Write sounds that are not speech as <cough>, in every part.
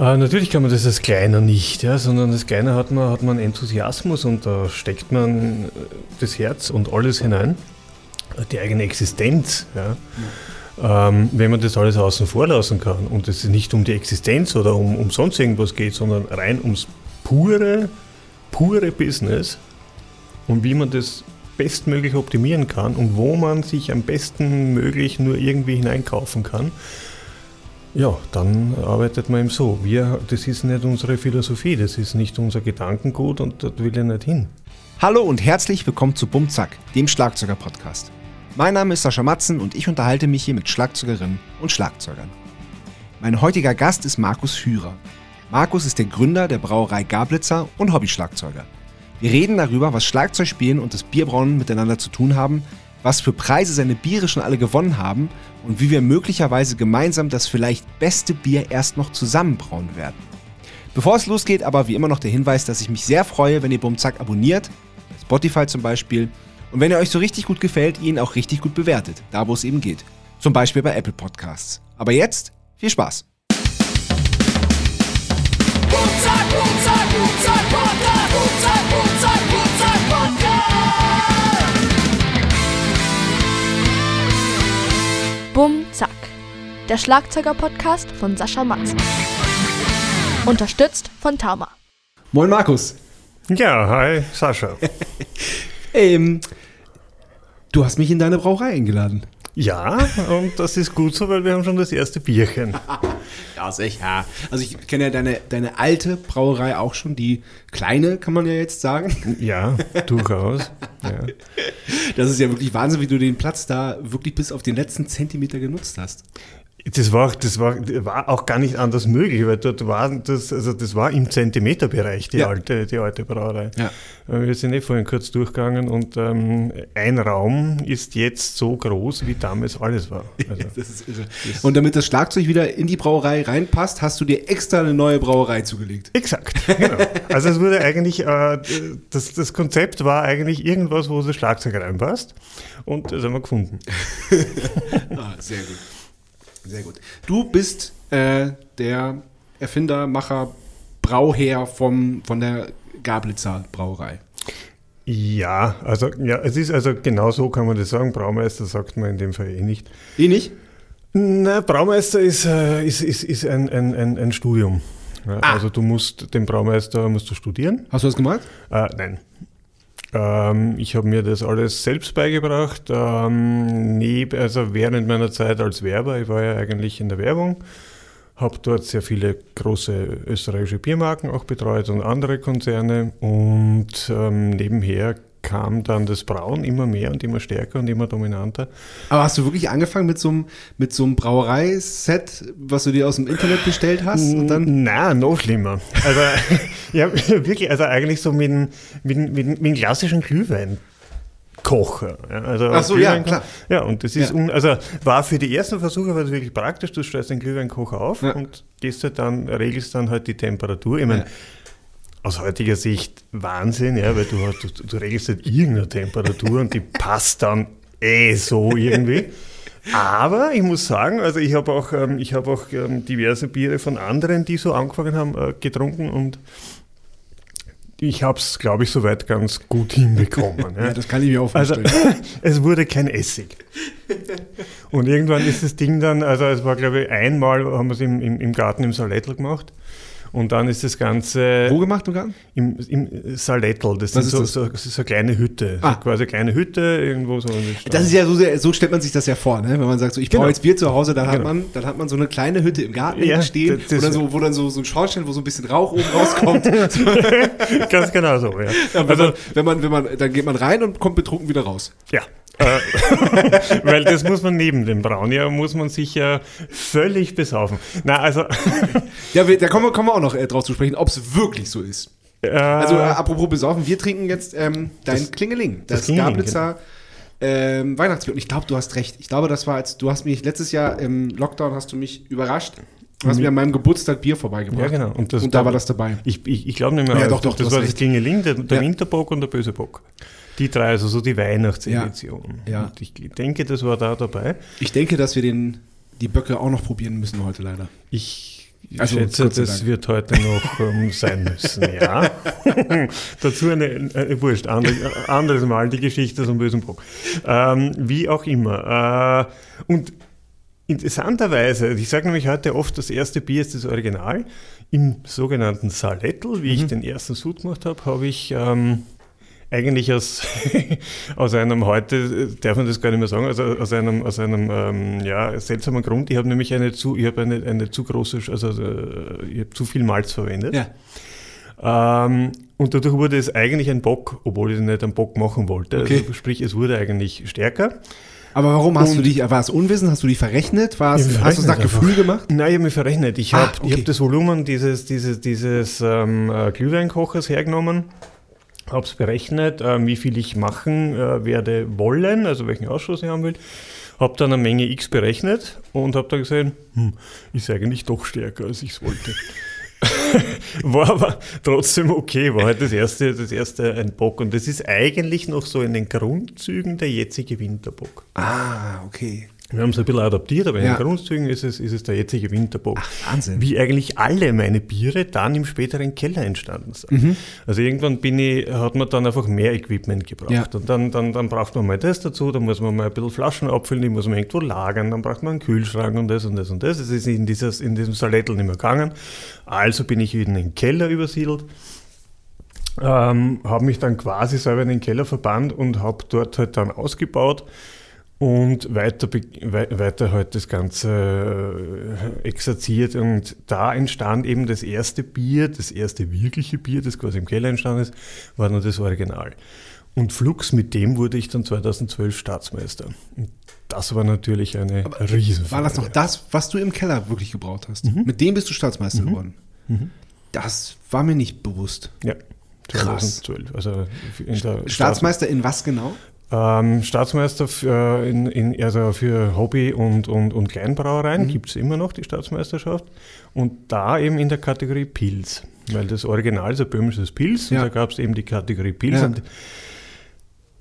Äh, natürlich kann man das als Kleiner nicht, ja, sondern als Kleiner hat man, hat man Enthusiasmus und da steckt man äh, das Herz und alles hinein, die eigene Existenz. Ja. Ähm, wenn man das alles außen vor lassen kann und es nicht um die Existenz oder um, um sonst irgendwas geht, sondern rein ums pure, pure Business und wie man das bestmöglich optimieren kann und wo man sich am besten möglich nur irgendwie hineinkaufen kann, ja, dann arbeitet man eben so. Wir, das ist nicht unsere Philosophie, das ist nicht unser Gedankengut und dort will ich nicht hin. Hallo und herzlich willkommen zu Bumzack, dem Schlagzeuger-Podcast. Mein Name ist Sascha Matzen und ich unterhalte mich hier mit Schlagzeugerinnen und Schlagzeugern. Mein heutiger Gast ist Markus Hürer. Markus ist der Gründer der Brauerei Gablitzer und Hobbyschlagzeuger. Wir reden darüber, was Schlagzeugspielen und das Bierbrauen miteinander zu tun haben, was für Preise seine Biere schon alle gewonnen haben und wie wir möglicherweise gemeinsam das vielleicht beste Bier erst noch zusammenbrauen werden. Bevor es losgeht, aber wie immer noch der Hinweis, dass ich mich sehr freue, wenn ihr Bumzack abonniert, Spotify zum Beispiel, und wenn er euch so richtig gut gefällt, ihn auch richtig gut bewertet, da wo es eben geht. Zum Beispiel bei Apple Podcasts. Aber jetzt viel Spaß! Bumzack, Bumzack der Schlagzeuger-Podcast von Sascha Matzen. Unterstützt von Tama. Moin Markus. Ja, hi Sascha. <laughs> ähm, du hast mich in deine Brauerei eingeladen. Ja, und das ist gut so, weil wir haben schon das erste Bierchen. <laughs> ja, sicher. Also ich kenne ja deine, deine alte Brauerei auch schon, die kleine, kann man ja jetzt sagen. Ja, durchaus. Ja. Das ist ja wirklich Wahnsinn, wie du den Platz da wirklich bis auf den letzten Zentimeter genutzt hast. Das war, das war, war auch gar nicht anders möglich, weil dort war das, also das war im Zentimeterbereich, die, ja. alte, die alte Brauerei. Ja. Äh, wir sind eh vorhin kurz durchgegangen und ähm, ein Raum ist jetzt so groß, wie damals alles war. <laughs> Also, das und damit das Schlagzeug wieder in die Brauerei reinpasst, hast du dir extra eine neue Brauerei zugelegt. Exakt, genau. Also es wurde eigentlich, äh, das, das Konzept war eigentlich irgendwas, wo das Schlagzeug reinpasst und das haben wir gefunden. <laughs> ah, sehr gut. Sehr gut. Du bist äh, der Erfinder, Macher, Brauherr vom, von der Gablitzer Brauerei. Ja, also ja, es ist also genau so kann man das sagen. Braumeister sagt man in dem Fall eh nicht. Eh nicht? Na, Braumeister ist, äh, ist, ist, ist ein, ein, ein, ein Studium. Ja, ah. Also du musst den Braumeister musst du studieren. Hast du das gemacht? Äh, nein. Ähm, ich habe mir das alles selbst beigebracht, ähm, neb, also während meiner Zeit als Werber. Ich war ja eigentlich in der Werbung, habe dort sehr viele große österreichische Biermarken auch betreut und andere Konzerne und ähm, nebenher kam dann das Brauen immer mehr und immer stärker und immer dominanter. Aber hast du wirklich angefangen mit so einem, mit so einem Brauereiset, was du dir aus dem Internet bestellt hast? Und dann? Na, noch schlimmer. Also, <laughs> ja, <laughs> wirklich, also eigentlich so mit, mit, mit, mit einem klassischen Glühwein. Kocher. Ja, also Ach so, ja, klar. Ja, und das ist, ja. un, also war für die ersten Versuche war das wirklich praktisch. Du stellst den Glühweinkocher auf ja. und gehst halt dann, regelst dann halt die Temperatur. Ich meine, aus heutiger Sicht Wahnsinn, ja, weil du, du, du regelst halt irgendeine Temperatur und die passt dann eh so irgendwie. Aber ich muss sagen, also ich habe auch, ähm, ich hab auch ähm, diverse Biere von anderen, die so angefangen haben, äh, getrunken und ich habe es, glaube ich, soweit ganz gut hinbekommen. ja, das kann ich mir auch also, vorstellen. Also, <laughs> es wurde kein Essig. Und irgendwann ist das Ding dann, also es war, glaube ich, einmal haben wir es im, im, im Garten im Salettel gemacht. Und dann ist das Ganze. Wo gemacht im Garten? Im, im Salettel. Das, ist so, das? So, das ist so eine kleine Hütte. Ah. So quasi eine kleine Hütte irgendwo so. Das ist ja so, so stellt man sich das ja vor, ne? wenn man sagt, so, ich genau. brauche jetzt Bier zu Hause, dann, genau. hat man, dann hat man so eine kleine Hütte im Garten ja, stehen, das, wo, dann so, wo dann so, so ein Schornstein, wo so ein bisschen Rauch oben rauskommt. <laughs> Ganz genau so, ja. ja wenn, also, man, wenn, man, wenn man, dann geht man rein und kommt betrunken wieder raus. Ja, <laughs> weil das muss man neben dem Braun, ja, muss man sich ja völlig besaufen. Na, also. <laughs> ja, da kommen wir, kommen wir auch noch äh, drauf zu sprechen, ob es wirklich so ist. Äh, also, äh, apropos besaufen, wir trinken jetzt ähm, dein das, Klingeling, das, das Gablitzer genau. ähm, Weihnachtsbier. Und ich glaube, du hast recht. Ich glaube, das war, als du hast mich letztes Jahr im Lockdown hast du mich überrascht. Du hast mhm. mir an meinem Geburtstag Bier vorbeigebracht. Ja, genau. Und, und da war das dabei. Ich, ich, ich glaube nicht mehr. Ja, doch, doch, das war das Klingeling, der, der ja. Winterbock und der böse Bock. Die drei, also so die Weihnachtsedition. Ja. Und ich denke, das war da dabei. Ich denke, dass wir den, die Böcke auch noch probieren müssen heute leider. Ich also, schätze, das wird heute noch ähm, sein müssen, ja. <laughs> Dazu eine, eine Wurscht, andere, anderes Mal die Geschichte zum bösen Bock. Ähm, wie auch immer. Äh, und interessanterweise, ich sage nämlich heute oft, das erste Bier ist das Original. Im sogenannten Salettel, wie mhm. ich den ersten Sud gemacht habe, habe ich ähm, eigentlich aus, <laughs> aus einem heute, darf man das gar nicht mehr sagen, also aus einem, aus einem ähm, ja, seltsamen Grund. Ich habe nämlich eine zu, ich habe eine, eine zu große, also äh, ich habe zu viel Malz verwendet. Ja. Ähm, und dadurch wurde es eigentlich ein Bock, obwohl ich nicht einen Bock machen wollte. Okay. Also, sprich, es wurde eigentlich stärker. Aber warum hast und du dich, war es Unwissen, hast du dich verrechnet? War es, hast du es nach Gefühl gemacht? Nein, ich habe mich verrechnet. Ich habe ah, okay. hab das Volumen dieses, dieses, dieses ähm, äh, Glühweinkochers hergenommen habe es berechnet, äh, wie viel ich machen äh, werde wollen, also welchen Ausschuss ich haben will. Habe dann eine Menge X berechnet und habe dann gesehen, hm, ist eigentlich doch stärker, als ich es wollte. <laughs> war aber trotzdem okay, war halt das erste, das erste ein Bock. Und das ist eigentlich noch so in den Grundzügen der jetzige Winterbock. Ah, okay. Wir haben es ein bisschen adaptiert, aber ja. in den Grundzügen ist es, ist es der jetzige Winterbock. Ach, Wahnsinn. Wie eigentlich alle meine Biere dann im späteren Keller entstanden sind. Mhm. Also irgendwann bin ich, hat man dann einfach mehr Equipment gebraucht. Ja. Und dann, dann, dann braucht man mal das dazu, dann muss man mal ein bisschen Flaschen abfüllen, die muss man irgendwo lagern, dann braucht man einen Kühlschrank und das und das und das. Es ist in, dieses, in diesem Salettel nicht mehr gegangen. Also bin ich wieder in den Keller übersiedelt. Ähm, habe mich dann quasi selber in den Keller verbannt und habe dort halt dann ausgebaut und weiter, weiter halt das Ganze äh, exerziert. Und da entstand eben das erste Bier, das erste wirkliche Bier, das quasi im Keller entstanden ist, war dann das Original. Und Flux, mit dem wurde ich dann 2012 Staatsmeister. Und das war natürlich eine Riesenfrage. War das noch das, was du im Keller wirklich gebraucht hast? Mhm. Mit dem bist du Staatsmeister mhm. geworden? Mhm. Das war mir nicht bewusst. Ja. 2012. Krass. Also in Staatsmeister in was genau? Ähm, Staatsmeister für, in, in, also für Hobby- und, und, und Kleinbrauereien mhm. gibt es immer noch die Staatsmeisterschaft. Und da eben in der Kategorie Pils. Weil das Original ist ein böhmisches Pils ja. und da gab es eben die Kategorie Pils. Ja. Und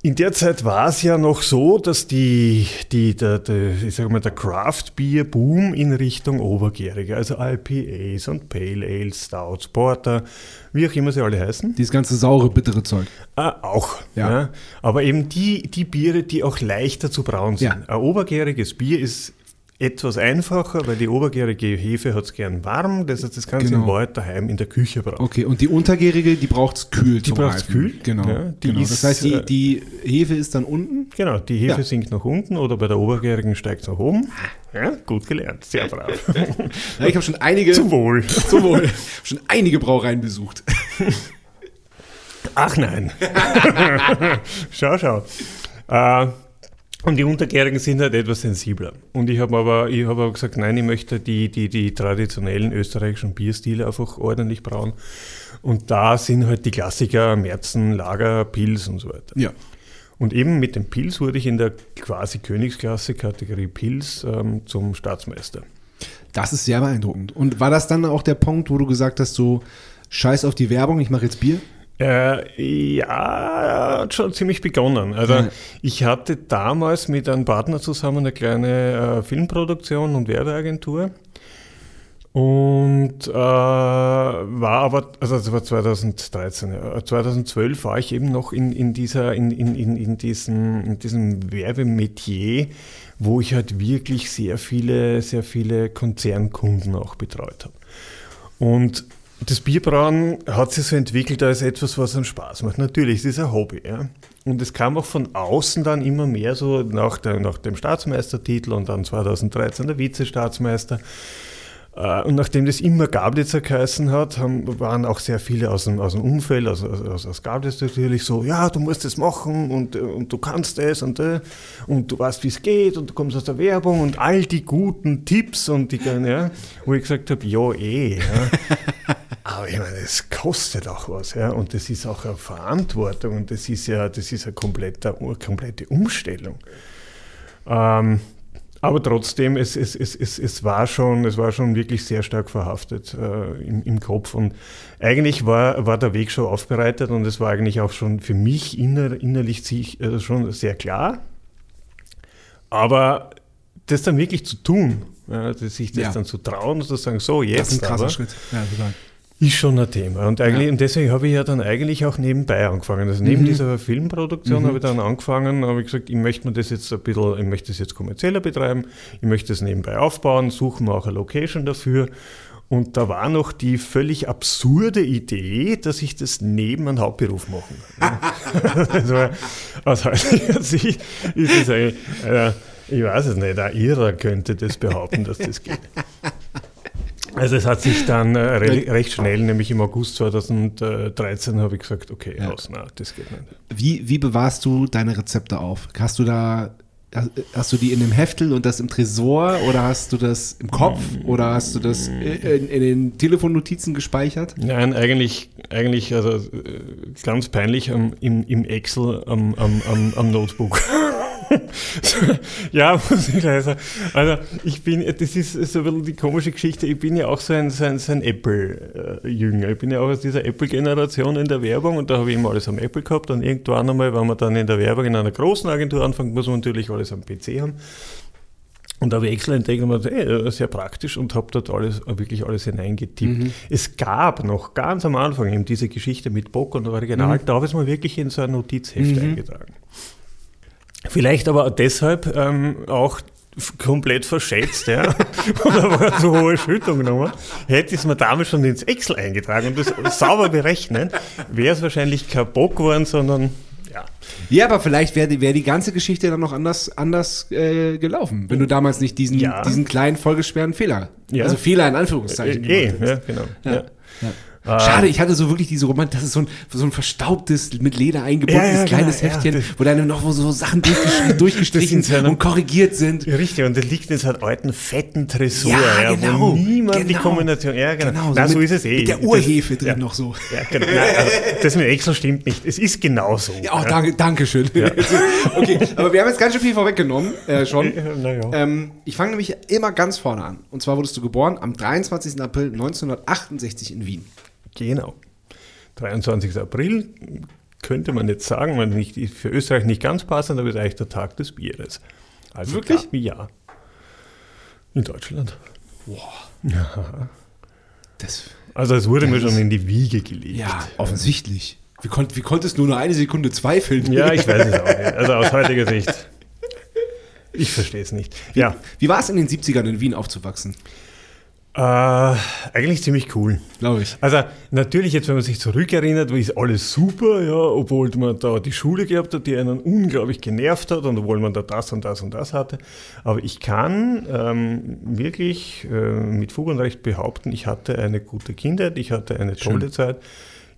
in der Zeit war es ja noch so, dass die, die, der, der, ich sag mal, der Craft Beer Boom in Richtung Obergärige, also IPAs und Pale Ales, Stouts, Porter, wie auch immer sie alle heißen. Dieses ganze saure, bittere Zeug. Ah, auch. Ja. ja. Aber eben die, die Biere, die auch leichter zu brauen sind. Ja. Ein obergäriges Bier ist etwas einfacher, weil die obergärige Hefe hat es gern warm, das heißt, das kannst du genau. in Wahrheit daheim in der Küche brauchen. Okay, und die untergärige, die braucht es kühl Die braucht es kühl. Genau. Ja, genau. Ist, das heißt, die, äh, die Hefe ist dann unten? Genau, die Hefe ja. sinkt nach unten oder bei der obergärigen steigt es nach oben. Ja, gut gelernt, sehr brav. ja, ich habe schon einige... Zu wohl. Zu wohl. schon einige Brauereien besucht. Ach nein. <laughs> schau, schau. Äh, und die Untergärigen sind halt etwas sensibler. Und ich habe aber, ich hab aber gesagt, nein, ich möchte die, die, die traditionellen österreichischen Bierstile einfach ordentlich brauen. Und da sind halt die Klassiker Merzen, Lager, Pils und so weiter. Ja. Und eben mit dem Pils wurde ich in der quasi Königsklasse Kategorie Pils ähm, zum Staatsmeister. Das ist sehr beeindruckend. Und war das dann auch der Punkt, wo du gesagt hast, so scheiß auf die Werbung, ich mache jetzt Bier? Äh, ja, hat schon ziemlich begonnen. Also ja. ich hatte damals mit einem Partner zusammen eine kleine äh, Filmproduktion und Werbeagentur. Und äh, war aber, also das war 2013, ja. 2012 war ich eben noch in, in, dieser, in, in, in, diesem, in diesem Werbemetier, wo ich halt wirklich sehr viele, sehr viele Konzernkunden auch betreut habe. Und das Bierbrauen hat sich so entwickelt als etwas, was einen Spaß macht. Natürlich, es ist ein Hobby. Ja. Und es kam auch von außen dann immer mehr so nach, der, nach dem Staatsmeistertitel und dann 2013 der Vizestaatsmeister. Äh, und nachdem das immer Gablitzer geheißen hat, haben, waren auch sehr viele aus dem, aus dem Umfeld, also aus, aus Gablitz natürlich so, ja, du musst das machen und, und du kannst es und, äh, und du weißt, wie es geht und du kommst aus der Werbung und all die guten Tipps und die, ja, wo ich gesagt habe, ja, eh. Ja. <laughs> Aber ich meine, es kostet auch was, ja, und das ist auch eine Verantwortung und das ist ja, das ist eine komplette, komplette Umstellung. Ähm, aber trotzdem, es, es, es, es, es, war schon, es war schon wirklich sehr stark verhaftet äh, im, im, Kopf. Und eigentlich war, war der Weg schon aufbereitet und es war eigentlich auch schon für mich inner, innerlich sich, also schon sehr klar. Aber das dann wirklich zu tun, ja, sich das Ja. dann zu trauen und zu sagen, so jetzt Das ist ein krasser aber, Schritt. Ja, total. Ist schon ein Thema. Und, eigentlich, Ja. und deswegen habe ich ja dann eigentlich auch nebenbei angefangen. Also neben Mhm. dieser Filmproduktion Mhm. habe ich dann angefangen, habe ich gesagt, ich möchte mir das jetzt ein bisschen, ich möchte das jetzt kommerzieller betreiben, ich möchte das nebenbei aufbauen, suche mir auch eine Location dafür. Und da war noch die völlig absurde Idee, dass ich das neben einem Hauptberuf machen kann. <laughs> war, aus heutiger Sicht ist es eigentlich, äh, ich weiß es nicht, ein Irrer könnte das behaupten, dass das geht. <laughs> Also es hat sich dann äh, re recht schnell, nämlich im August 2013 habe ich gesagt, okay, Ja. aus, na, das geht nicht. Wie, wie bewahrst du deine Rezepte auf? Hast du da, hast, du die in dem Heftel und das im Tresor oder hast du das im Kopf oder hast du das in, in den Telefonnotizen gespeichert? Nein, eigentlich, eigentlich also äh, ganz peinlich am, im, im Excel am, am, am, am Notebook. <laughs> <laughs> ja, muss ich leider sagen. Also ich bin, das ist so ein bisschen die komische Geschichte, ich bin ja auch so ein, so ein, so ein Apple-Jünger. Ich bin ja auch aus dieser Apple-Generation in der Werbung und da habe ich immer alles am Apple gehabt und irgendwann einmal, wenn man dann in der Werbung in einer großen Agentur anfängt, muss man natürlich alles am PC haben. Und da habe ich Excel entdeckt und ey, sehr praktisch und habe dort alles, wirklich alles hineingetippt. Es gab noch ganz am Anfang eben diese Geschichte mit Bock und Original, da habe ich es mal wirklich in so ein Notizheft eingetragen. Vielleicht aber deshalb ähm, auch komplett verschätzt, ja. <laughs> Oder war zu hohe Schüttung genommen. Hätte ich es mir damals schon ins Excel eingetragen und das sauber berechnen, wäre es wahrscheinlich kein Bock geworden, sondern ja. Ja, aber vielleicht wäre die, wär die ganze Geschichte dann noch anders, anders äh, gelaufen, wenn du damals nicht diesen, Ja. diesen kleinen, folgeschweren Fehler, Ja. also Fehler in Anführungszeichen gemacht hättest. ja, genau. Ja. Ja. Ja. Schade, ich hatte so wirklich diese Roman, das ist so ein, so ein verstaubtes, mit Leder eingebundenes Ja, ja, kleines genau, ja, Heftchen, das- wo dann noch so Sachen <laughs> durchgestrichen, und korrigiert sind. Ja, richtig, und das liegt in so einem alten, fetten Tresor, Ja, ja, genau, wo niemand die genau. Kombination. Ja, genau. Genau, so Na, so mit- ist es eh. mit der Das- Urhefe drin ja. noch so. Ja, genau. Nein, also, das mit Excel stimmt nicht. Es ist genau so. Ja, oh, danke, danke schön. <laughs> okay, aber wir haben jetzt ganz schön viel vorweggenommen, äh, schon. Ja, ja. Ähm, ich fange nämlich immer ganz vorne an. Und zwar wurdest du geboren am 23. April 1968 in Wien. Genau. 23. April könnte man jetzt sagen, man nicht, für Österreich nicht ganz passend, aber ist eigentlich der Tag des Bieres. Also Wirklich? Ja. In Deutschland. Das, Also es wurde Ja, mir schon in die Wiege gelegt. ja, offensichtlich. Wie, konnt, wie konntest du nur eine Sekunde zweifeln? Ja, ich weiß es auch nicht. Also aus heutiger Sicht. Ich verstehe es nicht. Ja, Wie war es in den 70ern in Wien aufzuwachsen? Äh, eigentlich ziemlich cool. Glaube ich. Also natürlich jetzt, wenn man sich zurückerinnert, ist alles super, ja, obwohl man da die Schule gehabt hat, die einen unglaublich genervt hat und obwohl man da das und das und das hatte. Aber ich kann ähm, wirklich äh, mit Fug und Recht behaupten, ich hatte eine gute Kindheit, ich hatte eine tolle Zeit.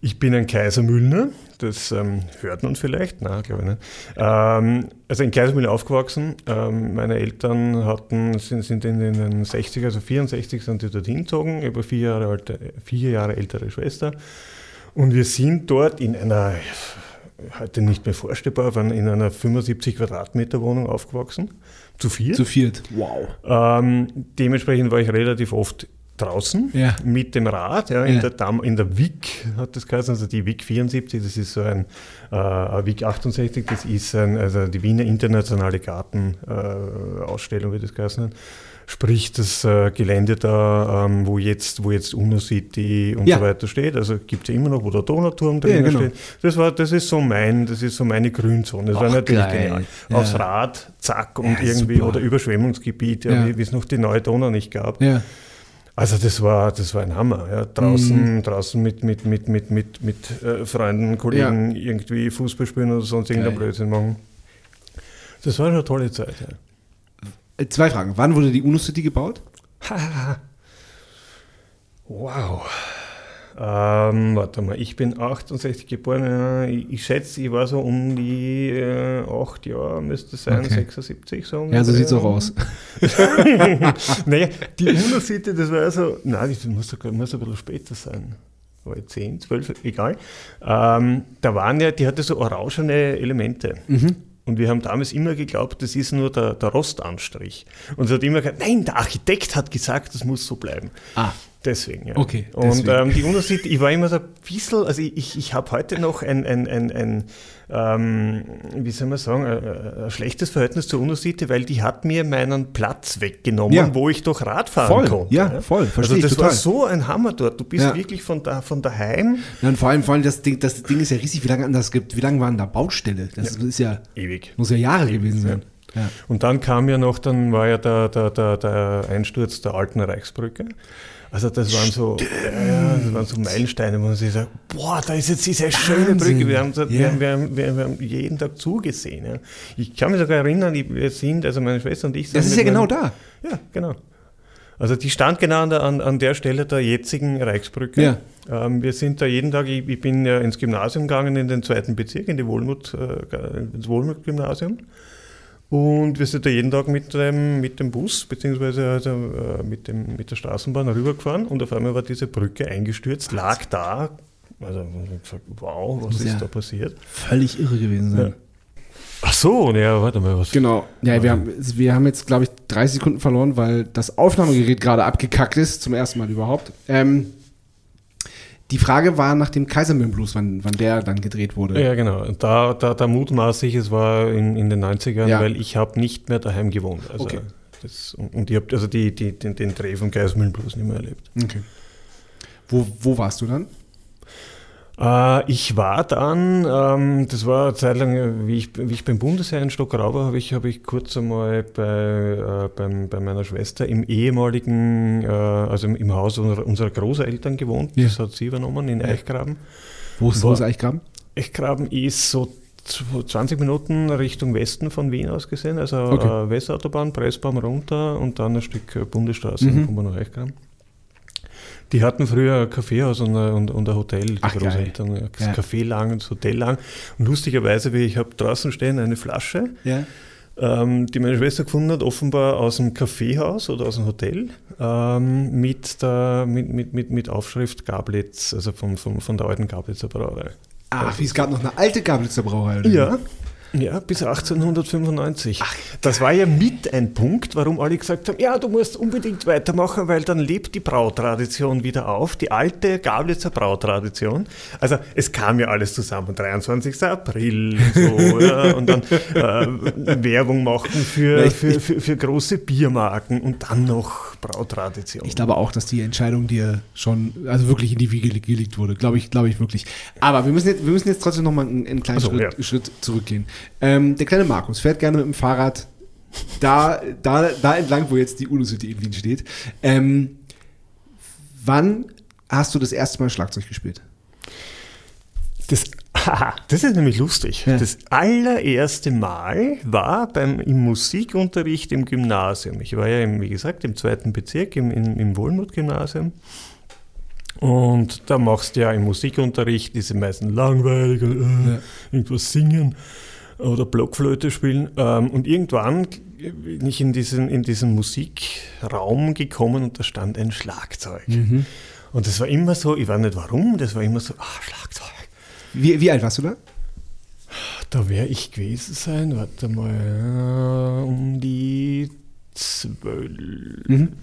Ich bin ein Kaisermühlner, das ähm, hört man vielleicht, nein, glaube ich nicht. Ähm, also in Kaisermühlner aufgewachsen. Ähm, meine Eltern hatten, sind, sind in den 60 also 64 sind die dorthin gezogen, über vier Jahre, alte, vier Jahre ältere Schwester. Und wir sind dort in einer, heute nicht mehr vorstellbar, waren in einer 75 Quadratmeter Wohnung aufgewachsen. Zu vier. Zu viert. Wow. Ähm, dementsprechend war ich relativ oft draußen Ja. mit dem Rad, ja, in, Ja. Der Dam, in der WIC hat das geheißen, also die WIC 74, das ist so ein äh, WIC 68, das ist ein, also die Wiener Internationale Gartenausstellung, äh, wie das geheißen hat. Sprich, das äh, Gelände da, ähm, wo, jetzt, wo jetzt UNO City und Ja. so weiter steht, also gibt es ja immer noch, wo der Donauturm drin Ja, genau. steht. Das, war, das, ist so mein, das ist so meine Grünzone. Das war Ach, natürlich geil. genial. Ja. Aufs Rad, zack, und irgendwie, super. oder Überschwemmungsgebiet, wie es noch die neue Donau nicht gab. Ja. Also das war, das war ein Hammer. Ja. Draußen, draußen mit, mit, mit, mit, mit, mit äh, Freunden, Kollegen irgendwie Fußball spielen oder sonst irgendein. Blödsinn machen. Das war eine tolle Zeit. Ja. Äh, Zwei Fragen. Wann wurde die UNO City gebaut? <laughs> Wow. Ähm, warte mal, ich bin 68 geboren. Ich, ich schätze, ich war so um die äh, 8 Jahre, müsste es sein, Okay. 76 so Ja, so sieht es auch aus. <laughs> naja, die UNO-City, das war ja so, nein, das muss, sogar- muss ein bisschen später sein. War ich 10, 12, egal. Ähm, da waren ja, die hatte so orangene Elemente. Und wir haben damals immer geglaubt, das ist nur der, der Rostanstrich. Und es hat immer gesagt, nein, der Architekt hat gesagt, das muss so bleiben. Ah. Deswegen, ja. Okay, Und deswegen. ähm, die Unterschied, ich war immer so ein bisschen, also ich, ich, ich habe heute noch ein, ein, ein, ein ähm, wie soll man sagen, ein, ein schlechtes Verhältnis zur Untersitte, weil die hat mir meinen Platz weggenommen, Ja. wo ich doch Radfahren Voll, konnte. ja, voll, verstehe also das total. war so ein Hammer dort. Du bist Ja. wirklich von, da, von daheim Ja, und vor allem, vor allem das, Ding, das Ding ist ja riesig, wie lange das gibt. Wie lange waren da Baustelle? Das ist ja, ewig. muss ja Jahre gewesen sein. Ja. Und dann kam ja noch, dann war ja der, der, der, der Einsturz der alten Reichsbrücke. Also das waren so, ja, das waren so Meilensteine, wo man sich sagt, boah, da ist jetzt diese schöne Wahnsinn. Brücke. Wir haben, so- Ja. wir, haben, wir, haben, wir, haben, jeden Tag zugesehen. Ja. Ich kann mich sogar erinnern, wir sind, also meine Schwester und ich sind Das ist ja genau da. Ja, genau. Also die stand genau an der, an, an der Stelle der jetzigen Reichsbrücke. Ja. Ähm, wir sind da jeden Tag, ich, ich bin ja ins Gymnasium gegangen, in den zweiten Bezirk, in die Wohlmut, äh, ins Wohlmut-Gymnasium. Und wir sind da jeden Tag mit dem, mit dem Bus, beziehungsweise also, äh, mit, dem, mit der Straßenbahn rübergefahren und auf einmal war diese Brücke eingestürzt, lag da. Also gesagt, wow, was ist ja- da passiert? Völlig irre gewesen sein. Ja. Ach so, ja, warte mal, was? Genau. Ja, wir haben, wir haben jetzt, glaube ich, 30 Sekunden verloren, weil das Aufnahmegerät gerade abgekackt ist, zum ersten Mal überhaupt. Ähm, die Frage war nach dem Kaisermühlenblues, wann, wann der dann gedreht wurde. Ja, genau. Da, da, da mutmaße ich, es war in, in den 90ern, Ja. weil ich habe nicht mehr daheim gewohnt. Also Okay. das, und, und ich habe also die, die, den, den Dreh von Geismühlen bloß nicht mehr erlebt. Okay. Wo, wo warst du dann? Äh, ich war dann, ähm, das war eine Zeit lang, äh, wie ich, wie ich beim Bundesheer in Stockrau war, habe ich, hab ich kurz einmal bei, äh, beim, bei meiner Schwester im ehemaligen, äh, also im, im Haus unserer, unserer Großeltern gewohnt. Ja. Das hat sie übernommen in Eichgraben. Wo ist, wo ist Eichgraben? Eichgraben ist so zw- 20 Minuten Richtung Westen von Wien aus gesehen, also Okay. äh, Westautobahn, Pressbaum runter und dann ein Stück Bundesstraße, Mhm. dann kommen wir nach Eichgraben. Die hatten früher ein Kaffeehaus und ein, und, und ein Hotel, die Ach, geil. Großeltern. Ja, Das Ja. Café lang und das Hotel lang. Und lustigerweise, wie ich habe draußen stehen eine Flasche, Ja. ähm, die meine Schwester gefunden hat, offenbar aus dem Kaffeehaus oder aus dem Hotel, ähm, mit, der, mit, mit, mit, mit Aufschrift Gablitz, also vom, vom, von der alten Gablitzer Brauerei. Ach, wie es gab noch eine alte Gablitzer Brauerei. oder Ja, ja, bis 1895. das war ja mit ein Punkt, warum alle gesagt haben, ja, du musst unbedingt weitermachen, weil dann lebt die Brautradition wieder auf, die alte Gablitzer Brautradition. Also es kam ja alles zusammen, 23. April und so, <laughs> ja, und dann äh, Werbung machen für, für, für, für große Biermarken und dann noch Brautradition. Ich glaube auch, dass die Entscheidung dir schon, also wirklich in die Wiege ge- gelegt wurde. Glaube ich, glaube ich wirklich. Aber wir müssen jetzt, wir müssen jetzt trotzdem noch mal einen, einen kleinen Ach so, Schritt, ja. Schritt zurückgehen. Ähm, der kleine Markus fährt gerne mit dem Fahrrad da, da, da entlang, wo jetzt die UNO-City in Wien steht. Ähm, wann hast du das erste Mal Schlagzeug gespielt? Das, haha, das ist nämlich lustig. Ja. Das allererste Mal war beim, im Musikunterricht im Gymnasium. Ich war ja, im, wie gesagt, im zweiten Bezirk, im, im, im Wohlmut-Gymnasium. Und da machst du ja im Musikunterricht diese meisten langweilig, und, äh, Ja. irgendwas singen oder Blockflöte spielen. Ähm, und irgendwann bin ich in diesen, in diesen Musikraum gekommen und da stand ein Schlagzeug. Und das war immer so, ich weiß nicht warum, das war immer so, ah, Schlagzeug. Wie, wie alt warst du da? Da wäre ich gewesen sein, warte mal, äh, um die zwölf, Mhm.